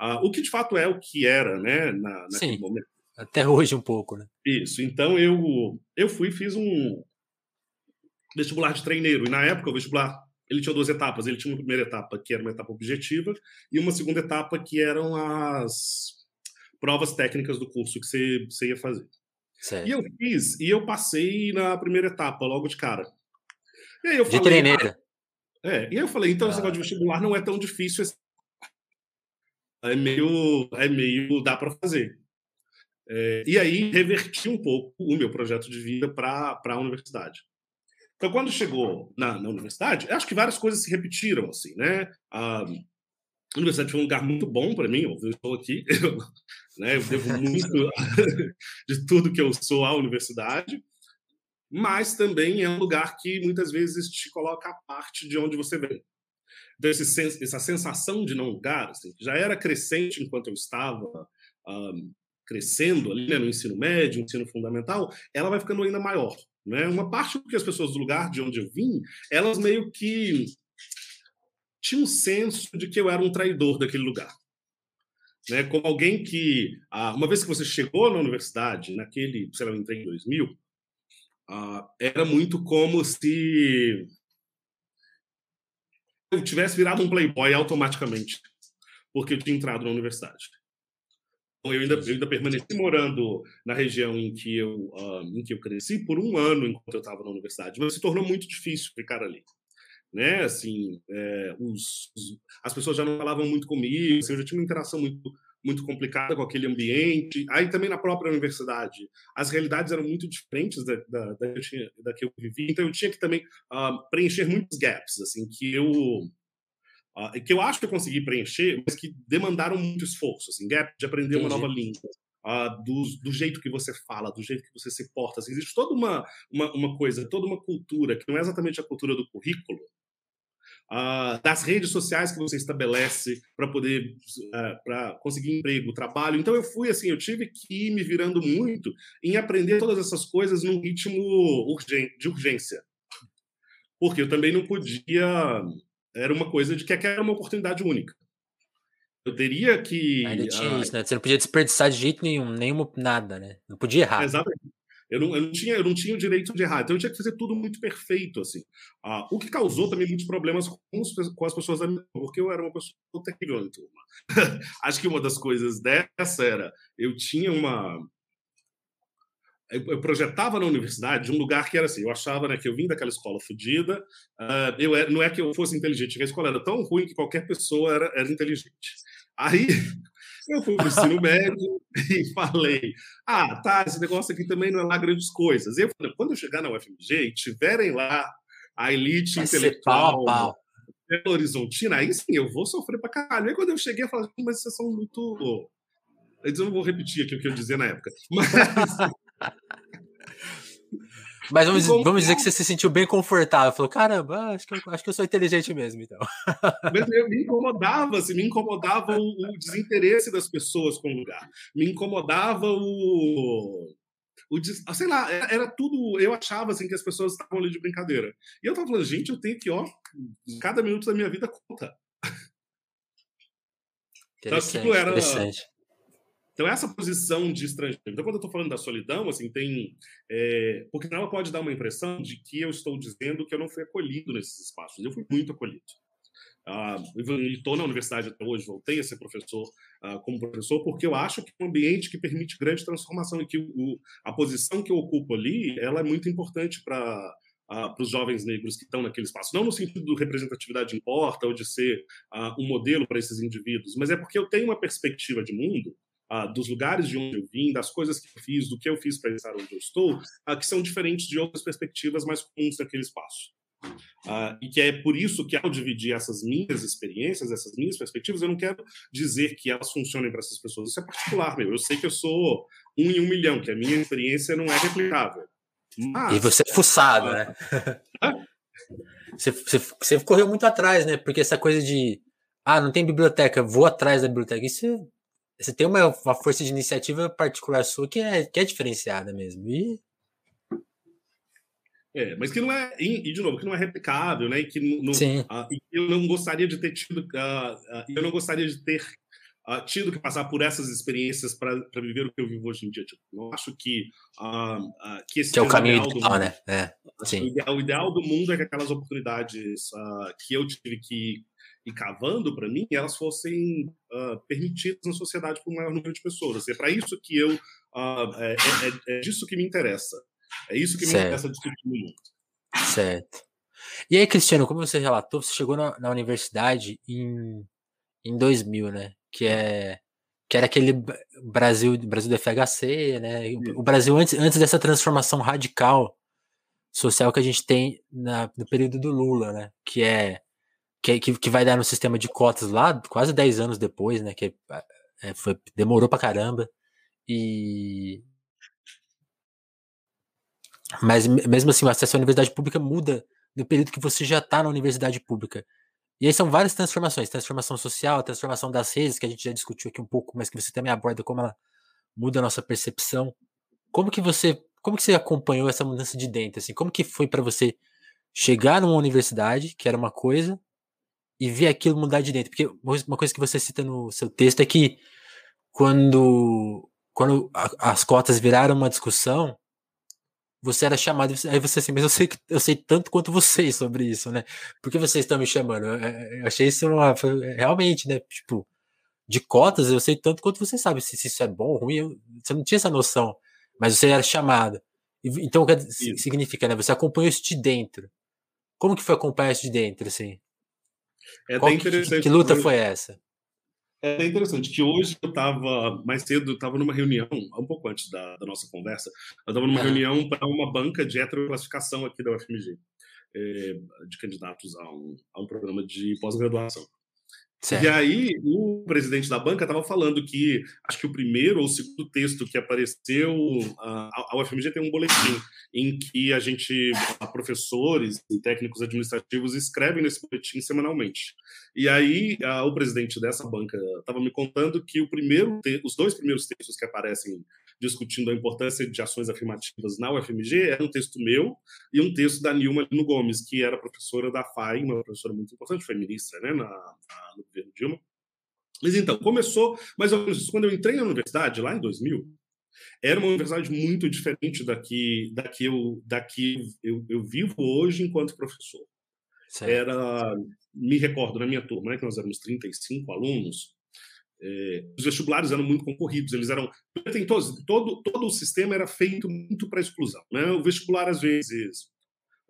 Uh, o que de fato é o que era, né, na, naquele Sim, momento. Até hoje um pouco, né? Isso. Então eu, eu fui fiz um, vestibular de treineiro. E na época, o vestibular ele tinha duas etapas. Ele tinha uma primeira etapa que era uma etapa objetiva e uma segunda etapa que eram as provas técnicas do curso que você, você ia fazer. Certo. E eu fiz, e eu passei na primeira etapa, logo de cara. E aí eu falei, de treineira. Ah, é, e aí eu falei, então ah. esse negócio de vestibular não é tão difícil É meio, é meio, dá para fazer. É, e aí reverti um pouco o meu projeto de vida para a universidade. Então, quando chegou na, na, universidade, acho que várias coisas se repetiram, assim, né? A universidade foi um lugar muito bom para mim, eu estou aqui, eu, né? Eu devo muito de tudo que eu sou à universidade, mas também é um lugar que muitas vezes te coloca a parte de onde você vem. Então, esse, essa sensação de não lugar, assim, já era crescente enquanto eu estava um, crescendo ali né, no ensino médio, no ensino fundamental, ela vai ficando ainda maior. Né? Uma parte porque as pessoas do lugar de onde eu vim, elas meio que tinham um senso de que eu era um traidor daquele lugar. Né? Como alguém que, ah, uma vez que você chegou na universidade, naquele, sei lá, eu entrei em 2000, ah, era muito como se eu tivesse virado um playboy automaticamente, porque eu tinha entrado na universidade. Eu ainda, eu ainda permaneci morando na região em que eu, uh, em que eu cresci por um ano enquanto eu estava na universidade, mas se tornou muito difícil ficar ali. Né? Assim, é, os, os, as pessoas já não falavam muito comigo, assim, eu já tinha uma interação muito, muito complicada com aquele ambiente. Aí também na própria universidade, as realidades eram muito diferentes da, da, da, da que eu vivi, então eu tinha que também uh, preencher muitos gaps, assim, que eu uh, que eu acho que eu consegui preencher, mas que demandaram muito esforço, assim, gap de aprender Entendi. uma nova língua, uh, do, do, jeito que você fala, do jeito que você se porta. Assim, existe toda uma, uma, uma, coisa, toda uma cultura, que não é exatamente a cultura do currículo, uh, das redes sociais que você estabelece para poder uh, para conseguir emprego, trabalho. Então eu fui assim, eu tive que ir me virando muito em aprender todas essas coisas num ritmo urgente, de urgência. Porque eu também não podia era uma coisa de que era uma oportunidade única. Eu teria que. Ainda tinha ah, isso, né? Você não podia desperdiçar de jeito nenhum, nenhuma, nada, né? Não podia errar. Exatamente. Eu não, eu, não tinha, eu não tinha o direito de errar, então eu tinha que fazer tudo muito perfeito, assim. Ah, o que causou também muitos problemas com, os, com as pessoas da minha porque eu era uma pessoa terrível em turma. Acho que uma das coisas dessa era, eu tinha uma, eu projetava na universidade um lugar que era assim, eu achava né, que eu vim daquela escola fodida, uh, eu era, não é que eu fosse inteligente, a escola era tão ruim que qualquer pessoa era, era inteligente. Aí eu fui para o ensino médio e falei, ah, tá, esse negócio aqui também não é lá grandes coisas. E eu falei, quando eu chegar na UFMG e tiverem lá a elite Vai intelectual, pau, pau. Belo Horizontina, aí sim, eu vou sofrer pra caralho. Aí quando eu cheguei, eu falei, mas vocês são muito. Eu não vou repetir aqui o que eu dizia na época. Mas. Mas vamos, vamos dizer que você se sentiu bem confortável. Falou, caramba, acho que, eu, acho que eu sou inteligente mesmo, então. Mas me incomodava, assim, me incomodava o, o, desinteresse das pessoas com o lugar. Me incomodava o. o ah, sei lá, era, era, tudo. Eu achava assim, que as pessoas estavam ali de brincadeira. E eu tava falando, gente, eu tenho que, ó, cada minuto da minha vida conta. Então, tipo, era, interessante. Então, essa posição de estrangeiro. Então, quando eu estou falando da solidão, assim, tem. É, porque ela pode dar uma impressão de que eu estou dizendo que eu não fui acolhido nesses espaços. Eu fui muito acolhido. Ah, estou na universidade até hoje, voltei a ser professor ah, como professor, porque eu acho que é um ambiente que permite grande transformação e que o, a posição que eu ocupo ali ela é muito importante para Uh, para os jovens negros que estão naquele espaço. Não no sentido do representatividade importa ou de ser uh, um modelo para esses indivíduos, mas é porque eu tenho uma perspectiva de mundo uh, dos lugares de onde eu vim, das coisas que eu fiz, do que eu fiz para estar onde eu estou, uh, que são diferentes de outras perspectivas mais comuns daquele espaço. Uh, e que é por isso que, ao dividir essas minhas experiências, essas minhas perspectivas, eu não quero dizer que elas funcionem para essas pessoas. Isso é particular, meu. Eu sei que eu sou um em um milhão, que a minha experiência não é replicável. Mas... E você é fuçado, né? você, você, você correu muito atrás, né? Porque essa coisa de ah, não tem biblioteca, vou atrás da biblioteca. Isso você tem uma, uma força de iniciativa particular sua que é, que é diferenciada mesmo. E... É, mas que não é, e de novo, que não é replicável, né? E que não, uh, e eu não gostaria de ter tido, uh, uh, eu não gostaria de ter tido que passar por essas experiências para viver o que eu vivo hoje em dia. Tipo, não acho que, que esse que é o caminho ideal, mundo, né? É, sim. O ideal, o, ideal, do mundo é que aquelas oportunidades que eu tive que e cavando para mim, elas fossem uh, permitidas na sociedade por um maior número de pessoas. É para isso que eu. Uh, é, é, é, disso que me interessa. É isso que certo. me interessa discutir no mundo. Certo. E aí, Cristiano, como você relatou, você chegou na, na universidade em, em 2000, né? Que é que era aquele Brasil, Brasil do FHC, né? O Brasil antes, antes dessa transformação radical social que a gente tem na, no período do Lula, né? Que é que, que, que, vai dar no sistema de cotas lá, quase 10 anos depois, né? Que é, foi, demorou pra caramba. E. Mas mesmo assim, o acesso à universidade pública muda no período que você já está na universidade pública. E aí são várias transformações: transformação social, transformação das redes, que a gente já discutiu aqui um pouco, mas que você também aborda como ela muda a nossa percepção. Como que você, como que você acompanhou essa mudança de dentro? Assim, como que foi para você chegar numa universidade, que era uma coisa, e ver aquilo mudar de dentro. Porque uma coisa que você cita no seu texto é que quando, quando a, as cotas viraram uma discussão, você era chamado, aí você assim, mas eu sei, eu sei tanto quanto vocês sobre isso, né? Por que vocês estão me chamando? Eu, achei isso uma, realmente, né? Tipo, de cotas, eu sei tanto quanto você sabe se, se isso é bom ou ruim. Eu, você não tinha essa noção, mas você era chamado. Então, o que significa, né? Você acompanhou isso de dentro. Como que foi acompanhar isso de dentro, assim? É até interessante. Que, que luta foi essa? É interessante que hoje eu estava, mais cedo, eu estava numa reunião, um pouco antes da, da nossa conversa, eu estava numa reunião para uma banca de heteroclassificação aqui da UFMG, é, de candidatos a um, a um programa de pós-graduação. Certo. E aí, o presidente da banca estava falando que acho que o primeiro ou o segundo texto que apareceu, a, UFMG tem um boletim em que a gente, professores e técnicos administrativos, escrevem nesse boletim semanalmente. E aí, a, o presidente dessa banca estava me contando que o primeiro, os dois primeiros textos que aparecem discutindo a importância de ações afirmativas na UFMG era um texto meu e um texto da Nilma Lino Gomes, que era professora da FAI, uma professora muito importante, foi ministra né, na, na, no governo Dilma. Mas então, começou mais ou menos quando eu entrei na universidade, lá em 2000, era uma universidade muito diferente daqui, daqui, eu, daqui eu, eu vivo hoje enquanto professor. Certo. Era, me recordo, na minha turma, né, que nós éramos 35 alunos, é, os vestibulares eram muito concorridos, eles eram. todo, todo o sistema era feito muito para exclusão. Né? O vestibular, às vezes.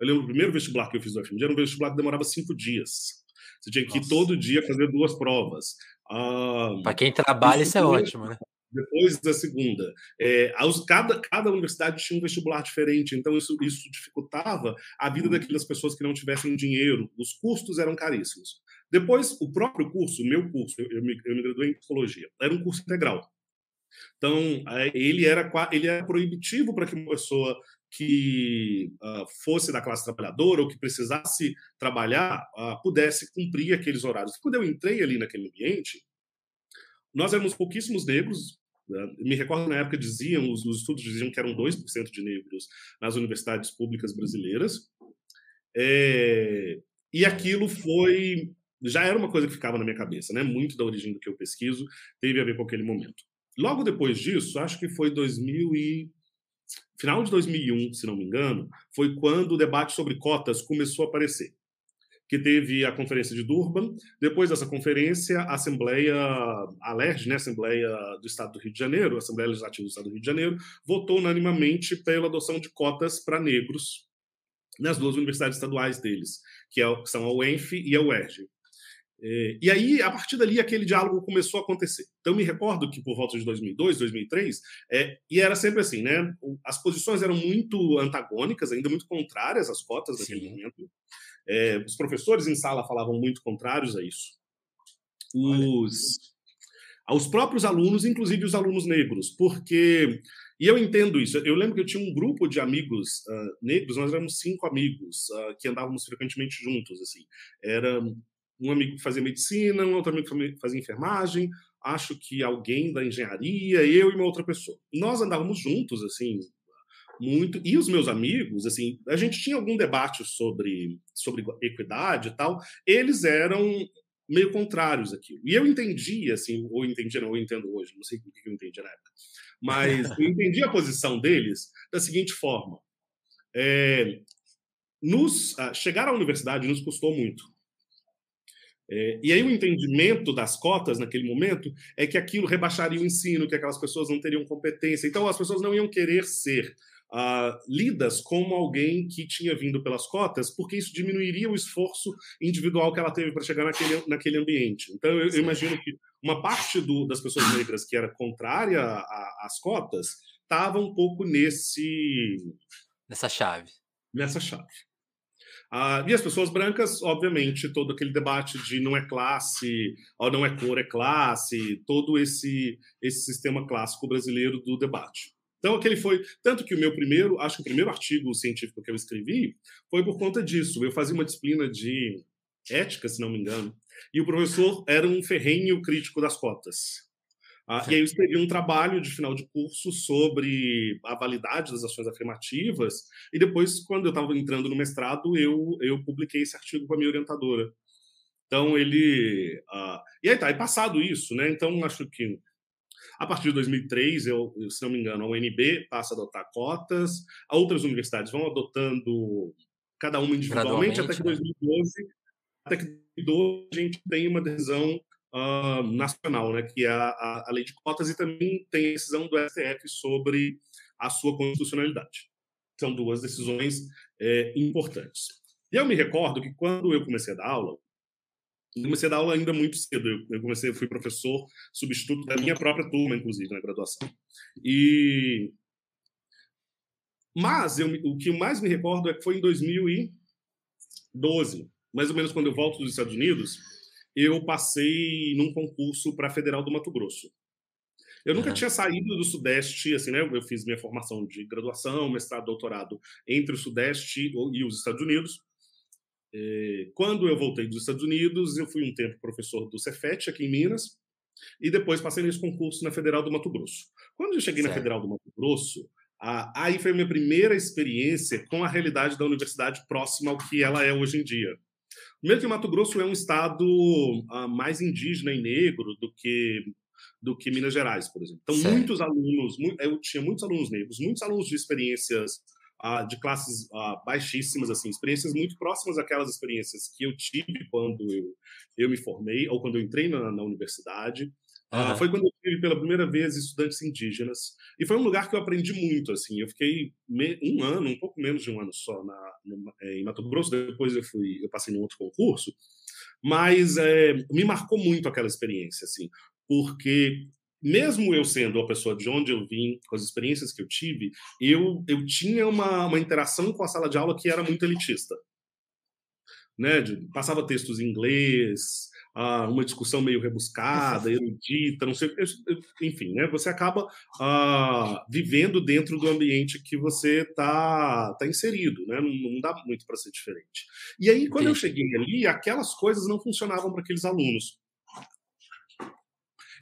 Eu lembro o primeiro vestibular que eu fiz do FMG era um vestibular que demorava cinco dias. Você tinha que ir todo dia fazer duas provas. Ah, para quem trabalha, isso é ótimo, né? depois da segunda. É, cada, cada universidade tinha um vestibular diferente, então isso, isso dificultava a vida daquelas pessoas que não tivessem dinheiro. Os custos eram caríssimos. Depois, o próprio curso, o meu curso, eu, me, eu me graduei em psicologia, era um curso integral. Então, ele era, ele era proibitivo para que uma pessoa que uh, fosse da classe trabalhadora ou que precisasse trabalhar uh, pudesse cumprir aqueles horários. Quando eu entrei ali naquele ambiente, nós éramos pouquíssimos negros. Né? Me recordo na época diziam, os, os estudos diziam que eram 2% de negros nas universidades públicas brasileiras. É, e aquilo foi já era uma coisa que ficava na minha cabeça, né? Muito da origem do que eu pesquiso teve a ver com aquele momento. Logo depois disso, acho que foi 2000 e final de 2001, se não me engano, foi quando o debate sobre cotas começou a aparecer. Que teve a conferência de Durban, depois dessa conferência, a Assembleia, a LERJ, né, Assembleia do Estado do Rio de Janeiro, a Assembleia Legislativa do Estado do Rio de Janeiro, votou unanimamente pela adoção de cotas para negros nas duas universidades estaduais deles, que, é, são a UENF e a UERJ. É, e aí, a partir dali, aquele diálogo começou a acontecer. Então, me recordo que por volta de 2002, 2003, é, e era sempre assim, né? As posições eram muito antagônicas, ainda muito contrárias às cotas naquele Sim. momento. É, os professores em sala falavam muito contrários a isso. Os, aos próprios alunos, inclusive os alunos negros, porque e eu entendo isso. Eu lembro que eu tinha um grupo de amigos uh, negros, nós éramos cinco amigos uh, que andávamos frequentemente juntos. Assim, era um amigo que fazia medicina, um outro amigo que fazia enfermagem, acho que alguém da engenharia, eu e uma outra pessoa. Nós andávamos juntos, assim, muito. E os meus amigos, assim, a gente tinha algum debate sobre, sobre equidade e tal, eles eram meio contrários àquilo. E eu entendi, assim, ou entendi, não, eu entendo hoje, não sei o que eu entendi na época, mas eu entendi a posição deles da seguinte forma. É, nos, chegar à universidade nos custou muito. É, e aí o entendimento das cotas naquele momento é que aquilo rebaixaria o ensino, que aquelas pessoas não teriam competência. Então as pessoas não iam querer ser uh, lidas como alguém que tinha vindo pelas cotas, porque isso diminuiria o esforço individual que ela teve para chegar naquele, naquele ambiente. Então eu, eu imagino que uma parte do, das pessoas negras que era contrária às cotas estava um pouco nesse nessa chave. Nessa chave. Ah, e as pessoas brancas, obviamente, todo aquele debate de não é classe, ou não é cor, é classe, todo esse, esse sistema clássico brasileiro do debate. Então, aquele foi. Tanto que o meu primeiro, acho que o primeiro artigo científico que eu escrevi foi por conta disso. Eu fazia uma disciplina de ética, se não me engano, e o professor era um ferrenho crítico das cotas. Ah, e aí eu escrevi um trabalho de final de curso sobre a validade das ações afirmativas, e depois, quando eu estava entrando no mestrado, eu, eu publiquei esse artigo com a minha orientadora. Então, ele... Ah, e aí tá, e passado isso, né? Então, acho que a partir de 2003, eu, se não me engano, a UNB passa a adotar cotas, outras universidades vão adotando cada uma individualmente, até que 2012, né? até que 2012 a gente tem uma decisão uh, nacional, né, que é a, a, lei de cotas, e também tem a decisão do STF sobre a sua constitucionalidade. São duas decisões é, importantes. E eu me recordo que quando eu comecei a dar aula, eu comecei a dar aula ainda muito cedo. Eu, comecei, eu fui professor substituto da minha própria turma, inclusive, na graduação. E mas eu, o que mais me recordo é que foi em 2012, mais ou menos quando eu volto dos Estados Unidos, eu passei num concurso para a Federal do Mato Grosso. Eu nunca uhum. tinha saído do Sudeste, assim, né? Eu fiz minha formação de graduação, mestrado, doutorado entre o Sudeste e os Estados Unidos. É, quando eu voltei dos Estados Unidos, eu fui um tempo professor do Cefet aqui em Minas e depois passei nesse concurso na Federal do Mato Grosso. Quando eu cheguei certo. na Federal do Mato Grosso, aí foi a minha primeira experiência com a realidade da universidade próxima ao que ela é hoje em dia. Primeiro que Mato Grosso é um estado uh, mais indígena e negro do que do que Minas Gerais, por exemplo. Então, certo. muitos alunos, eu tinha muitos alunos negros, muitos alunos de experiências uh, de classes uh, baixíssimas, assim, experiências muito próximas àquelas experiências que eu tive quando eu, eu me formei ou quando eu entrei na, na universidade. Uhum. foi quando eu tive pela primeira vez estudantes indígenas. E foi um lugar que eu aprendi muito. Assim, eu fiquei um ano, um pouco menos de um ano só na, no, é, em Mato Grosso. Depois eu fui, eu passei num outro concurso. Mas é, me marcou muito aquela experiência, assim, porque mesmo eu sendo a pessoa de onde eu vim, com as experiências que eu tive, eu, eu tinha uma, uma interação com a sala de aula que era muito elitista. Né, de, passava textos em inglês, uh, uma discussão meio rebuscada, erudita, não sei, enfim, né? Você acaba uh, vivendo dentro do ambiente que você está tá inserido, né? Não, não dá muito para ser diferente. E aí, quando eu cheguei ali, aquelas coisas não funcionavam para aqueles alunos.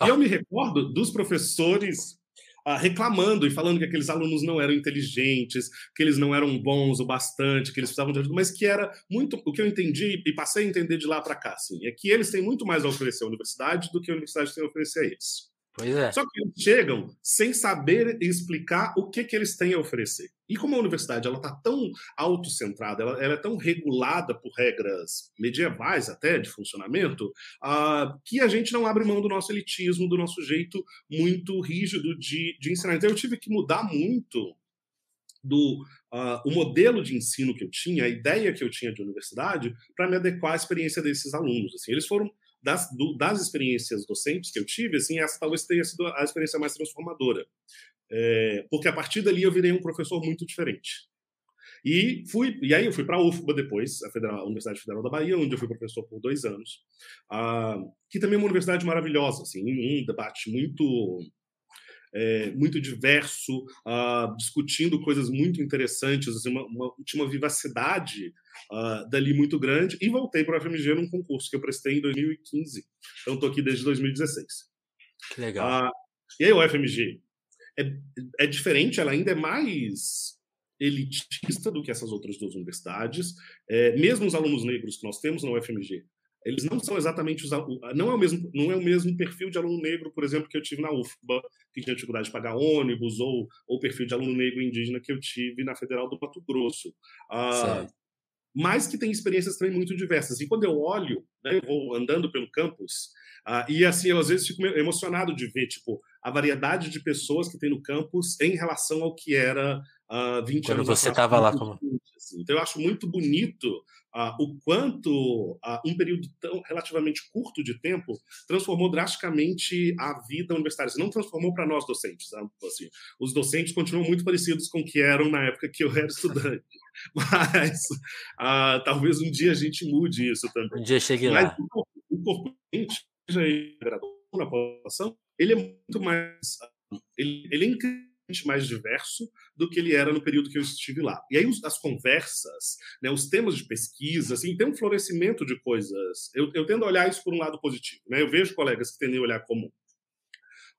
E eu me recordo dos professores Uh, reclamando e falando que aqueles alunos não eram inteligentes, que eles não eram bons o bastante, que eles precisavam de ajuda, mas que era muito. O que eu entendi e passei a entender de lá para cá, assim, é que eles têm muito mais a oferecer à universidade do que a universidade tem a oferecer a eles. Pois é. Só que eles chegam sem saber explicar o que, que eles têm a oferecer. E como a universidade ela está tão autocentrada, ela, ela é tão regulada por regras medievais até de funcionamento, uh, que a gente não abre mão do nosso elitismo, do nosso jeito muito rígido de, de ensinar. Então eu tive que mudar muito do uh, o modelo de ensino que eu tinha, a ideia que eu tinha de universidade, para me adequar à experiência desses alunos. Assim, eles foram das, do, das experiências docentes que eu tive, assim, essa talvez tenha sido a experiência mais transformadora. É, porque a partir dali eu virei um professor muito diferente. E fui, e aí eu fui para a UFBA depois, a, Federal, a, Universidade Federal da Bahia, onde eu fui professor por dois anos, que também é uma universidade maravilhosa, assim, um debate muito é, muito diverso, discutindo coisas muito interessantes, assim, uma, uma, tinha uma vivacidade uh, dali muito grande, e voltei para o FMG num concurso que eu prestei em 2015. Então, estou aqui desde 2016. Que legal. Uh, e aí, o FMG é, é diferente, ela ainda é mais elitista do que essas outras duas universidades. É, mesmo os alunos negros que nós temos na UFMG, eles não são exatamente os não é o mesmo não é o mesmo perfil de aluno negro, por exemplo, que eu tive na UFBA, que tinha dificuldade de pagar ônibus, ou o perfil de aluno negro indígena que eu tive na Federal do Mato Grosso. Ah, mas que tem experiências também muito diversas. E quando eu olho, né, eu vou andando pelo campus, ah, e assim, eu às vezes fico emocionado de ver, tipo, a variedade de pessoas que tem no campus em relação ao que era uh, 20 Quando anos você estava lá como... Assim. Então, eu acho muito bonito uh, o quanto uh, um período tão relativamente curto de tempo transformou drasticamente a vida universitária. Assim, não transformou para nós docentes. Assim, os docentes continuam muito parecidos com o que eram na época que eu era estudante. Mas uh, talvez um dia a gente mude isso também. Um dia chegue Mas, lá. O corpo seja na população, ele é muito mais. Ele, ele é incrível mais diverso do que ele era no período que eu estive lá. E aí as conversas, né, os temas de pesquisa, assim, tem um florescimento de coisas. Eu, eu tendo a olhar isso por um lado positivo. Né? Eu vejo colegas que tendem a olhar como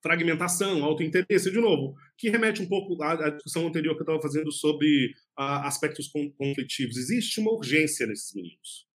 fragmentação, autointeresse, de novo, que remete um pouco à, discussão anterior que eu estava fazendo sobre uh, aspectos conflitivos. Existe uma urgência nesses meninos.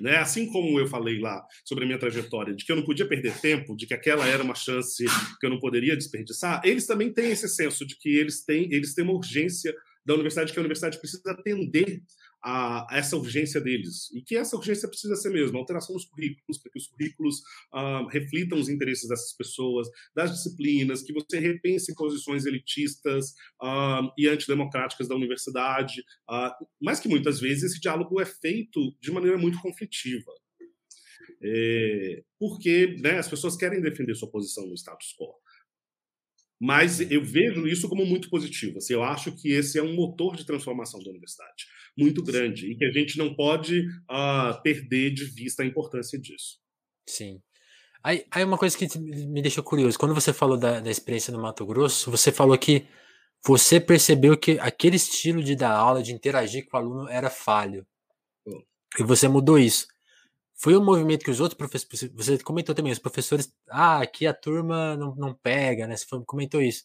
Né? Assim como eu falei lá sobre a minha trajetória, de que eu não podia perder tempo, de que aquela era uma chance que eu não poderia desperdiçar, eles também têm esse senso de que eles têm, eles têm uma urgência da universidade, que a universidade precisa atender a, a, essa urgência deles. E que essa urgência precisa ser mesmo, alteração nos currículos, para que os currículos uh, reflitam os interesses dessas pessoas, das disciplinas, que você repense posições elitistas uh, e antidemocráticas da universidade. Uh, mas que muitas vezes esse diálogo é feito de maneira muito conflitiva. É, porque né, as pessoas querem defender sua posição no status quo. Mas eu vejo isso como muito positivo. Assim, eu acho que esse é um motor de transformação da universidade muito grande e que a gente não pode uh, perder de vista a importância disso. Sim. Aí, aí uma coisa que me deixou curioso, quando você falou da, da experiência no Mato Grosso, você falou que você percebeu que aquele estilo de dar aula, de interagir com o aluno era falho. E você mudou isso. Foi um movimento que os outros professores. Você comentou também, os professores. Ah, aqui a turma não, não pega, né? Você comentou isso.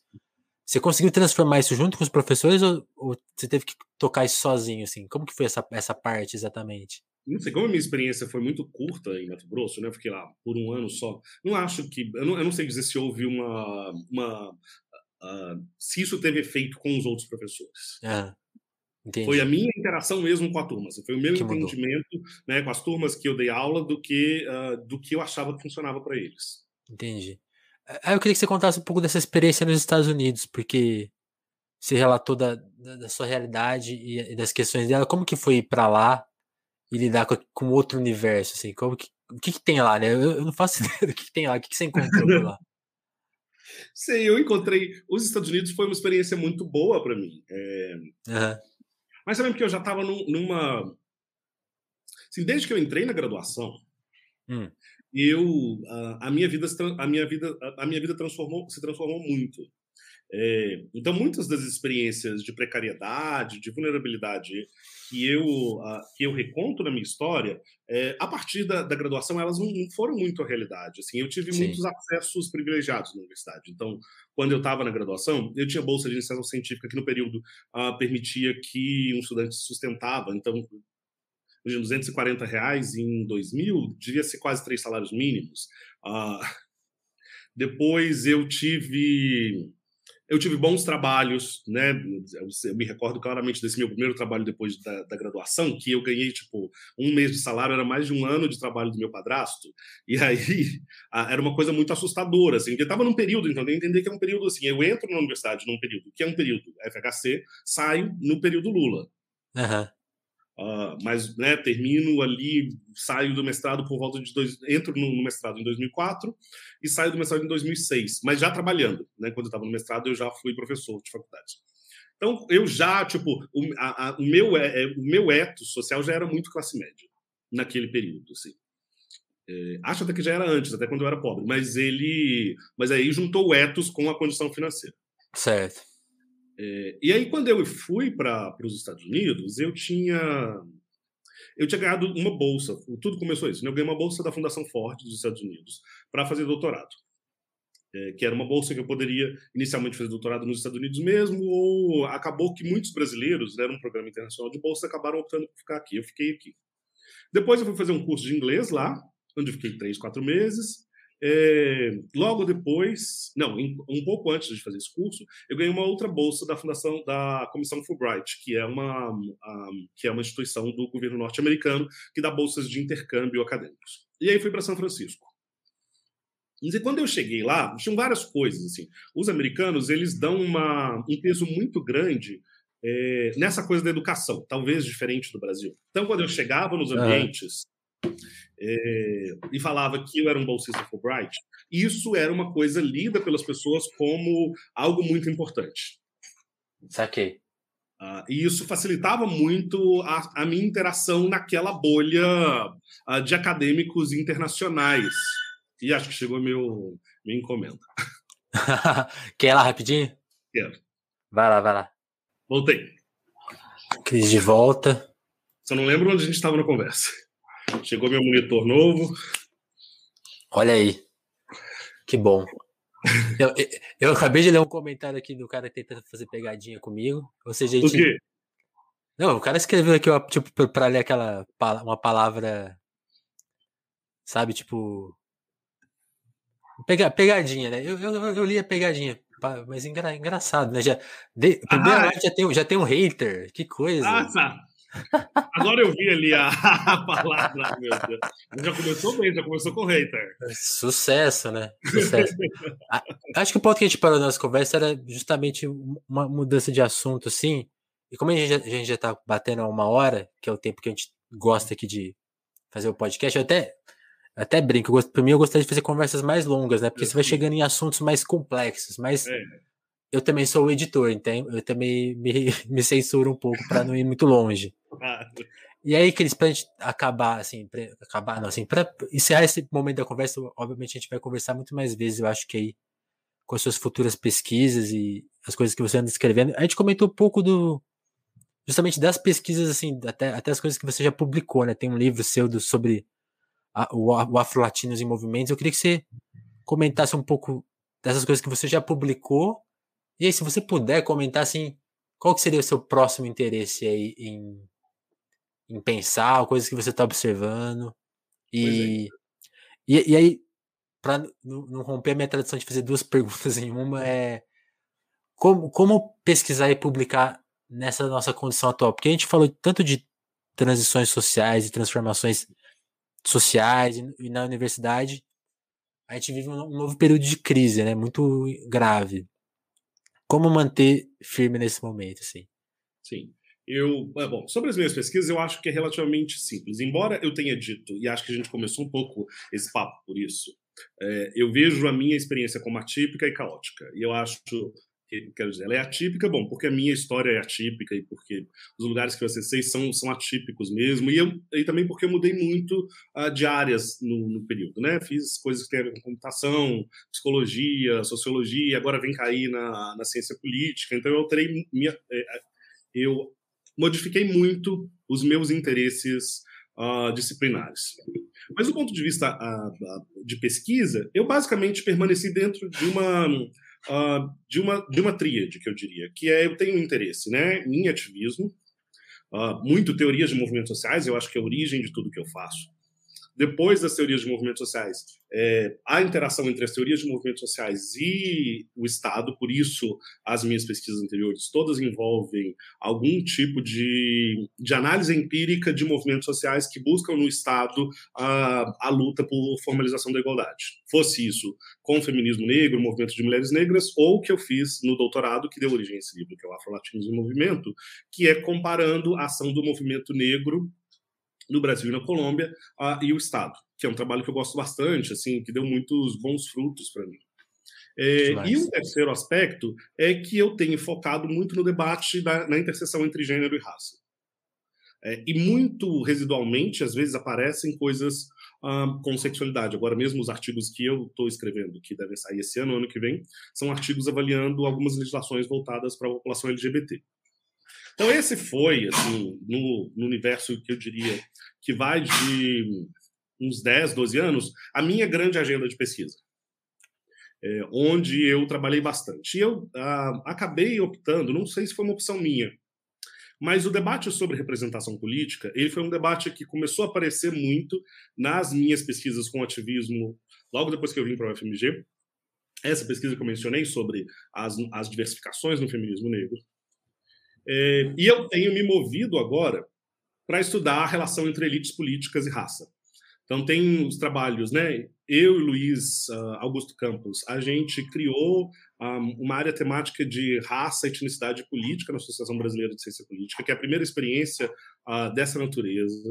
Você conseguiu transformar isso junto com os professores ou, ou, você teve que tocar isso sozinho, assim? Como que foi essa, essa parte exatamente? Não sei, como a minha experiência foi muito curta em Mato Grosso, né? Eu fiquei lá por um ano só. Não acho que. Eu não, eu não sei dizer se houve uma. uma uh, se isso teve efeito com os outros professores. Ah. Entendi. Foi a minha interação mesmo com a turma. Assim, foi o meu que entendimento né, com as turmas que eu dei aula do que, uh, do que eu achava que funcionava para eles. Entendi. Aí eu queria que você contasse um pouco dessa experiência nos Estados Unidos, porque você relatou da, da, da sua realidade e, e, das questões dela. Como que foi ir para lá e lidar com, com outro universo? Assim, como que, o que, que tem lá, né? Eu, eu não faço ideia do que, que tem lá. O que, que você encontrou lá? Sei, eu encontrei. Os Estados Unidos foi uma experiência muito boa para mim. É... Uhum. Mas também porque eu já estava num, numa. Assim, desde que eu entrei na graduação, hum. eu a, a, minha vida a minha vida a minha vida transformou se transformou muito. É, então, muitas das experiências de precariedade, de vulnerabilidade que eu, uh, que eu reconto na minha história, é, a partir da, da graduação, elas não, não, foram muito a realidade. Assim, eu tive Sim. muitos acessos privilegiados na universidade. Então, quando eu estava na graduação, eu tinha bolsa de iniciação científica que no período uh, permitia que um estudante se sustentava. Então, 240 reais em 2000 devia ser quase três salários mínimos. Uh, depois eu tive eu tive bons trabalhos, né? Eu, me recordo claramente desse meu primeiro trabalho depois da, da, graduação, que eu ganhei, tipo, um mês de salário, era mais de um ano de trabalho do meu padrasto. E aí era uma coisa muito assustadora, assim. Eu estava num período, então, eu entender que é um período assim. Eu entro na universidade num período que é um período FHC, saio no período Lula. Uhum. Uh, mas né, termino ali, saio do mestrado por volta de dois, entro no, mestrado em 2004 e saio do mestrado em 2006, mas já trabalhando, né? Quando eu estava no mestrado eu já fui professor de faculdade. Então eu já tipo o, a, a, o meu é, é, o meu ethos social já era muito classe média naquele período, assim. É, acho até que já era antes, até quando eu era pobre, mas ele, mas aí juntou o ethos com a condição financeira. Certo. É, e aí, quando eu fui para os Estados Unidos, eu tinha eu tinha ganhado uma bolsa. Tudo começou isso. Né? Eu ganhei uma bolsa da Fundação Ford dos Estados Unidos para fazer doutorado. É, que era uma bolsa que eu poderia inicialmente fazer doutorado nos Estados Unidos mesmo, ou acabou que muitos brasileiros, né, era um programa internacional de bolsa, acabaram optando por ficar aqui. Eu fiquei aqui. Depois eu fui fazer um curso de inglês lá, onde eu fiquei três, quatro meses. É, logo depois, não, um pouco antes de fazer esse curso, eu ganhei uma outra bolsa da fundação da Comissão Fulbright, que é uma, que é uma instituição do governo norte-americano que dá bolsas de intercâmbio acadêmicos. E aí fui para São Francisco. E quando eu cheguei lá, tinham várias coisas assim. Os americanos eles dão uma, um peso muito grande é, nessa coisa da educação, talvez diferente do Brasil. Então, quando eu chegava nos ambientes é, e falava que eu era um bolsista Fulbright, isso era uma coisa lida pelas pessoas como algo muito importante. Saquei. Uh, e isso facilitava muito a, a minha interação naquela bolha uh, de acadêmicos internacionais. E acho que chegou meu minha encomenda. Quer ir lá rapidinho? Quero. Vai lá, vai lá. Voltei. Cris de volta. Só não lembro onde a gente estava na conversa. Chegou meu monitor novo. Olha aí. Que bom. Eu, eu, acabei de ler um comentário aqui do cara tentando fazer pegadinha comigo. Ou seja, a gente... Quê? Não, o cara escreveu aqui, ó, tipo, pra ler aquela uma palavra. Sabe, tipo. Pega, pegadinha, né? Eu, eu, eu li a pegadinha, mas engra, engraçado, né? Já, de, ah, já, tem, já tem um hater, que coisa. Ah, tá. Agora eu vi ali a, a palavra, meu Deus. Já começou bem, já começou com hater. Sucesso, né? Sucesso. Acho que o ponto que a gente parou na nossa conversa era justamente uma mudança de assunto, assim. E como a gente, já, a gente já tá batendo a uma hora, que é o tempo que a gente gosta aqui de fazer o podcast, eu até, até brinco. Para mim, eu gostaria de fazer conversas mais longas, né? Porque você vai chegando em assuntos mais complexos, mais. É eu também sou o editor, então eu também me, me censuro um pouco para não ir muito longe. E aí, Cris, pra gente acabar, assim, pra, acabar, não, assim, pra encerrar esse momento da conversa, obviamente a gente vai conversar muito mais vezes, eu acho que aí, com as suas futuras pesquisas e as coisas que você anda escrevendo. A gente comentou um pouco do, justamente das pesquisas, assim, até, até as coisas que você já publicou, né? Tem um livro seu do, sobre a, o, o Afro-Latinos em Movimentos. Eu queria que você comentasse um pouco dessas coisas que você já publicou e aí, se você puder comentar assim, qual que seria o seu próximo interesse aí em, em pensar, coisas que você está observando? E, é. e, e, aí, para não romper a minha tradição de fazer duas perguntas em uma, é como, como pesquisar e publicar nessa nossa condição atual? Porque a gente falou tanto de transições sociais e transformações sociais e, e na universidade, a gente vive um novo período de crise, né? Muito grave. Como manter firme nesse momento, assim? Sim. Eu, é, bom, sobre as minhas pesquisas, eu acho que é relativamente simples. Embora eu tenha dito, e acho que a gente começou um pouco esse papo por isso, É, eu vejo a minha experiência como atípica e caótica. E eu acho quero dizer, ela é atípica, bom, porque a minha história é atípica e porque os lugares que eu acessei são, são atípicos mesmo, e, eu, e também porque eu mudei muito uh, de áreas no, no, período, né? Fiz coisas que tem a ver com computação, psicologia, sociologia, agora vem cair na, na ciência política, então eu alterei minha, é, é, eu modifiquei muito os meus interesses uh, disciplinares. Mas do ponto de vista uh, de pesquisa, eu basicamente permaneci dentro de uma uh, de, uma, de uma tríade, que eu diria, que é eu tenho interesse né, em ativismo, uh, muito teorias de movimentos sociais, eu acho que é a origem de tudo que eu faço depois das teorias de movimentos sociais, é, a interação entre as teorias de movimentos sociais e o Estado, por isso as minhas pesquisas anteriores todas envolvem algum tipo de, de análise empírica de movimentos sociais que buscam no Estado a, a luta por formalização da igualdade. Fosse isso com o feminismo negro, movimento de mulheres negras, ou o que eu fiz no doutorado, que deu origem a esse livro, que é o Afro-Latinos em Movimento, que é comparando a ação do movimento negro no Brasil e na Colômbia, e o Estado, que é um trabalho que eu gosto bastante, assim, que deu muitos bons frutos para mim. É, e o um terceiro aspecto é que eu tenho focado muito no debate da, na interseção entre gênero e raça. É, e muito residualmente, às vezes, aparecem coisas uh, com sexualidade. Agora, mesmo os artigos que eu estou escrevendo, que devem sair esse ano, ano que vem, são artigos avaliando algumas legislações voltadas para a população LGBT. Então, esse foi, assim, no, no universo que eu diria que vai de uns 10, 12 anos, a minha grande agenda de pesquisa. É, onde eu trabalhei bastante. E eu ah, acabei optando, não sei se foi uma opção minha, mas o debate sobre representação política, ele foi um debate que começou a aparecer muito nas minhas pesquisas com ativismo, logo depois que eu vim para o FMG. Essa pesquisa que eu mencionei sobre as, as diversificações no feminismo negro, é, e eu tenho me movido agora para estudar a relação entre elites políticas e raça. Então, tem os trabalhos, né? Eu e Luiz uh, Augusto Campos, a gente criou um, ah, uma área temática de raça e etnicidade política na Associação Brasileira de Ciência Política, que é a primeira experiência uh, dessa natureza.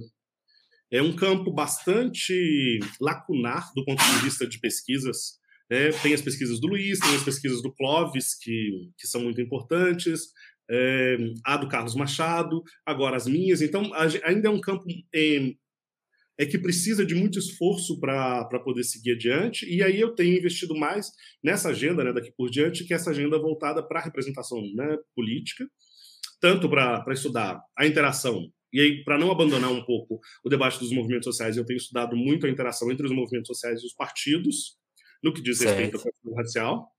É um campo bastante lacunar do ponto de vista de pesquisas. Né? Tem as pesquisas do Luiz, tem as pesquisas do Clóvis, que, que são muito importantes é, a do Carlos Machado, agora as minhas. Então, ainda é um campo é, é que precisa de muito esforço para poder seguir adiante. E aí eu tenho investido mais nessa agenda né, daqui por diante, que é essa agenda voltada para a representação né, política, tanto para estudar a interação. E aí, para não abandonar um pouco o debate dos movimentos sociais, eu tenho estudado muito a interação entre os movimentos sociais e os partidos, no que diz respeito certo. à questão racial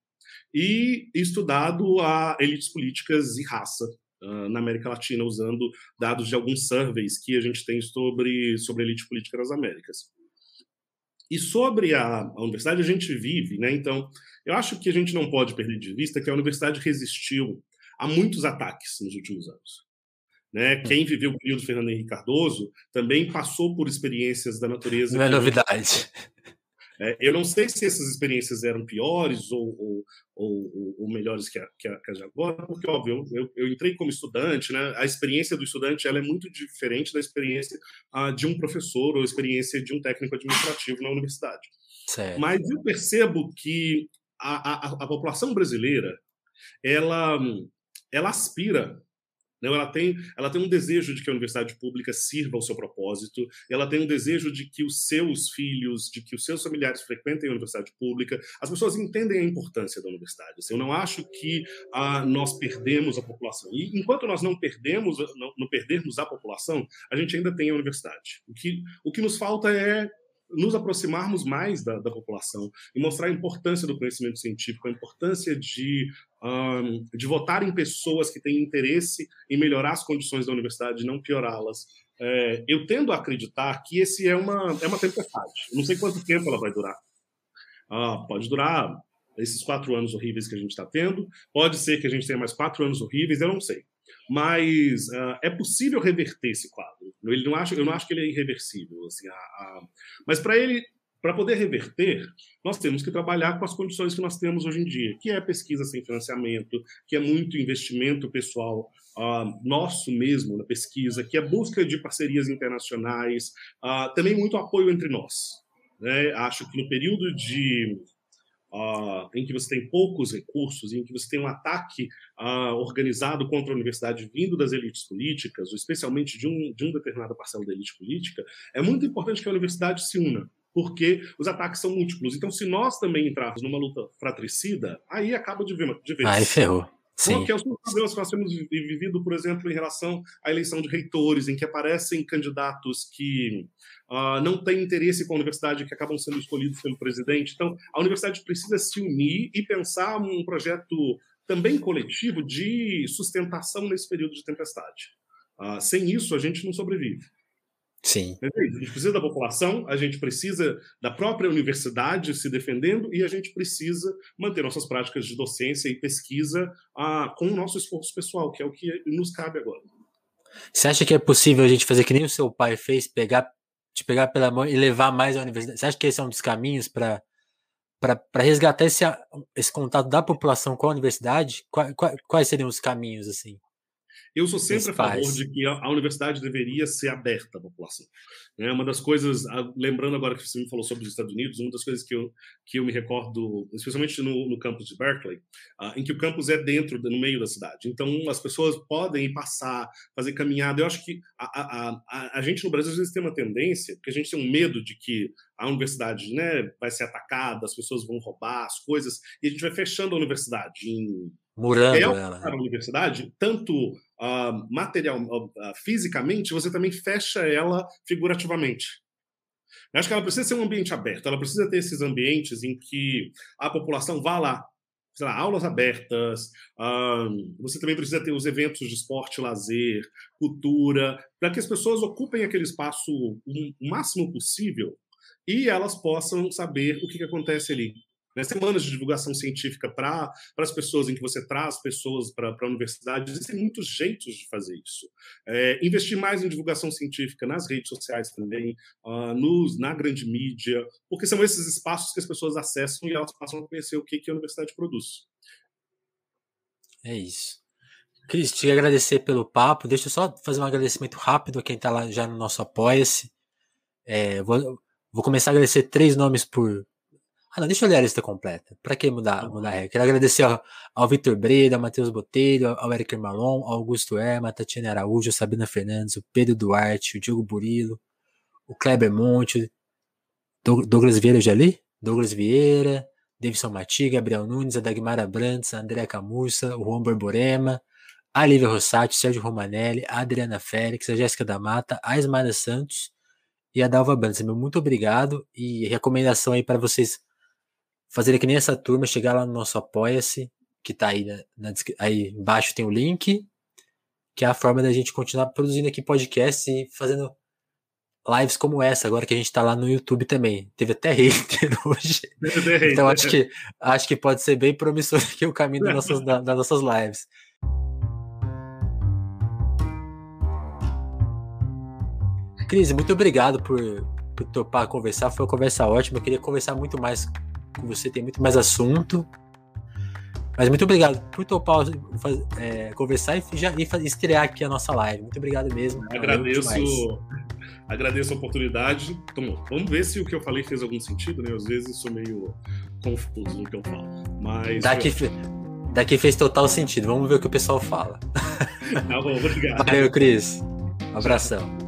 e estudado a elites políticas e raça uh, na América Latina, usando dados de alguns surveys que a gente tem sobre, sobre elite política nas Américas. E sobre a, a, universidade, a gente vive, né? Então, eu acho que a gente não pode perder de vista que a universidade resistiu a muitos ataques nos últimos anos. Né? Hum. Quem viveu o período Fernando Henrique Cardoso também passou por experiências da natureza. Não é novidade. É, eu não sei se essas experiências eram piores ou, ou, ou, ou melhores que a, que, a, que a, de agora, porque, óbvio, eu, eu, entrei como estudante, né? a experiência do estudante ela é muito diferente da experiência uh, de um professor ou experiência de um técnico administrativo na universidade. Certo. Mas eu percebo que a, a, a população brasileira ela, ela aspira não, ela tem, ela tem um desejo de que a universidade pública sirva ao seu propósito, ela tem um desejo de que os seus filhos, de que os seus familiares frequentem a universidade pública. As pessoas entendem a importância da universidade. Assim, eu não acho que ah, nós perdemos a população. E enquanto nós não perdemos, não, não perdermos a população, a gente ainda tem a universidade. O que, o que nos falta é nos aproximarmos mais da, da, população e mostrar a importância do conhecimento científico, a importância de, um, de votar em pessoas que têm interesse em melhorar as condições da universidade, não piorá-las. É, eu tendo a acreditar que esse é uma, é uma tempestade. não sei quanto tempo ela vai durar. Ah, pode durar esses quatro anos horríveis que a gente está tendo, pode ser que a gente tenha mais quatro anos horríveis, eu não sei mas uh, é possível reverter esse quadro. Ele não acha, eu não acho que ele é irreversível. Assim, a, a... Mas para ele, para poder reverter, nós temos que trabalhar com as condições que nós temos hoje em dia, que é pesquisa sem financiamento, que é muito investimento pessoal uh, nosso mesmo na pesquisa, que é busca de parcerias internacionais, uh, também muito apoio entre nós. Né? Acho que no período de Uh, em que você tem poucos recursos, em que você tem um ataque uh, organizado contra a universidade vindo das elites políticas, ou especialmente de um, de um determinada parcela da elite política, é muito importante que a universidade se una, porque os ataques são múltiplos. Então, se nós também entrarmos numa luta fratricida, aí acaba de, ver, de vez. Aí ferrou. Sim. Que é os problemas que nós temos vivido, por exemplo, em relação à eleição de reitores, em que aparecem candidatos que uh, não têm interesse com a universidade, que acabam sendo escolhidos pelo presidente. Então, a universidade precisa se unir e pensar um projeto também coletivo de sustentação nesse período de tempestade. Uh, sem isso, a gente não sobrevive. Sim. A gente precisa da população, a gente precisa da própria universidade se defendendo e a gente precisa manter nossas práticas de docência e pesquisa ah, com o nosso esforço pessoal, que é o que nos cabe agora. Você acha que é possível a gente fazer que nem o seu pai fez, pegar, te pegar pela mão e levar mais à universidade? Você acha que esse é um dos caminhos para para resgatar esse, esse contato da população com a universidade? Quais, quais seriam os caminhos assim? Eu sou sempre a favor de que a, universidade deveria ser aberta à população. É uma das coisas, lembrando agora que você me falou sobre os Estados Unidos, uma das coisas que eu, que eu me recordo, especialmente no, no campus de Berkeley, uh, em que o campus é dentro, no meio da cidade. Então, as pessoas podem passar, fazer caminhada. Eu acho que a, a, a, a gente no Brasil às vezes tem uma tendência, porque a gente tem um medo de que a universidade né, vai ser atacada, as pessoas vão roubar as coisas, e a gente vai fechando a universidade em Murando ela. Para a universidade, tanto uh, material, uh, fisicamente, você também fecha ela figurativamente. Eu acho que ela precisa ser um ambiente aberto, ela precisa ter esses ambientes em que a população vá lá. Sei lá, aulas abertas, uh, você também precisa ter os eventos de esporte, lazer, cultura, para que as pessoas ocupem aquele espaço o máximo possível e elas possam saber o que, que acontece ali né, semanas de divulgação científica para as pessoas, em que você traz pessoas para a universidade. Existem muitos jeitos de fazer isso. É, investir mais em divulgação científica nas redes sociais também, uh, nos, na grande mídia, porque são esses espaços que as pessoas acessam e elas passam a conhecer o que, que a universidade produz. É isso. Cris, te agradecer pelo papo. Deixa eu só fazer um agradecimento rápido a quem está lá já no nosso Apoia-se. É, vou, vou começar a agradecer três nomes por, ah, não, deixa eu ler a lista completa. Para que mudar, tá mudar a regra? Quero agradecer ao, ao Vitor Breda, ao Matheus Botelho, ao Eric Malon, ao Augusto Erma, a Tatiana Araújo, a Sabina Fernandes, o Pedro Duarte, o Diogo Burilo, o Kleber Monte, Douglas Vieira, já li? Douglas Vieira, Davidson Mati, Gabriel Nunes, a Dagmara Brandes, a André Camurça, o Juan Borborema, a Lívia Rossati, Sérgio Romanelli, a Adriana Félix, a Jéssica da Mata, a Ismara Santos e a Dalva Brandes. Meu muito obrigado e recomendação aí para vocês fazer que nem essa turma, chegar lá no nosso Apoia-se, que tá aí, na, na, aí embaixo tem o link, que é a forma da gente continuar produzindo aqui podcast e fazendo lives como essa, agora que a gente tá lá no YouTube também. Teve até hater hoje. então acho que, acho que pode ser bem promissor aqui o caminho das nossas, das nossas lives. Cris, muito obrigado por, por topar conversar. Foi uma conversa ótima. Eu queria conversar muito mais com você, tem muito mais assunto. Mas muito obrigado por topar é, conversar e, já, e estrear aqui a nossa live. Muito obrigado mesmo. Agradeço, agradeço a oportunidade. Então, vamos ver se o que eu falei fez algum sentido, né? Às vezes sou meio confuso no que eu falo. Mas. Daqui, daqui fez total sentido. Vamos ver o que o pessoal fala. Tá bom, obrigado. Valeu, Cris. Um abração.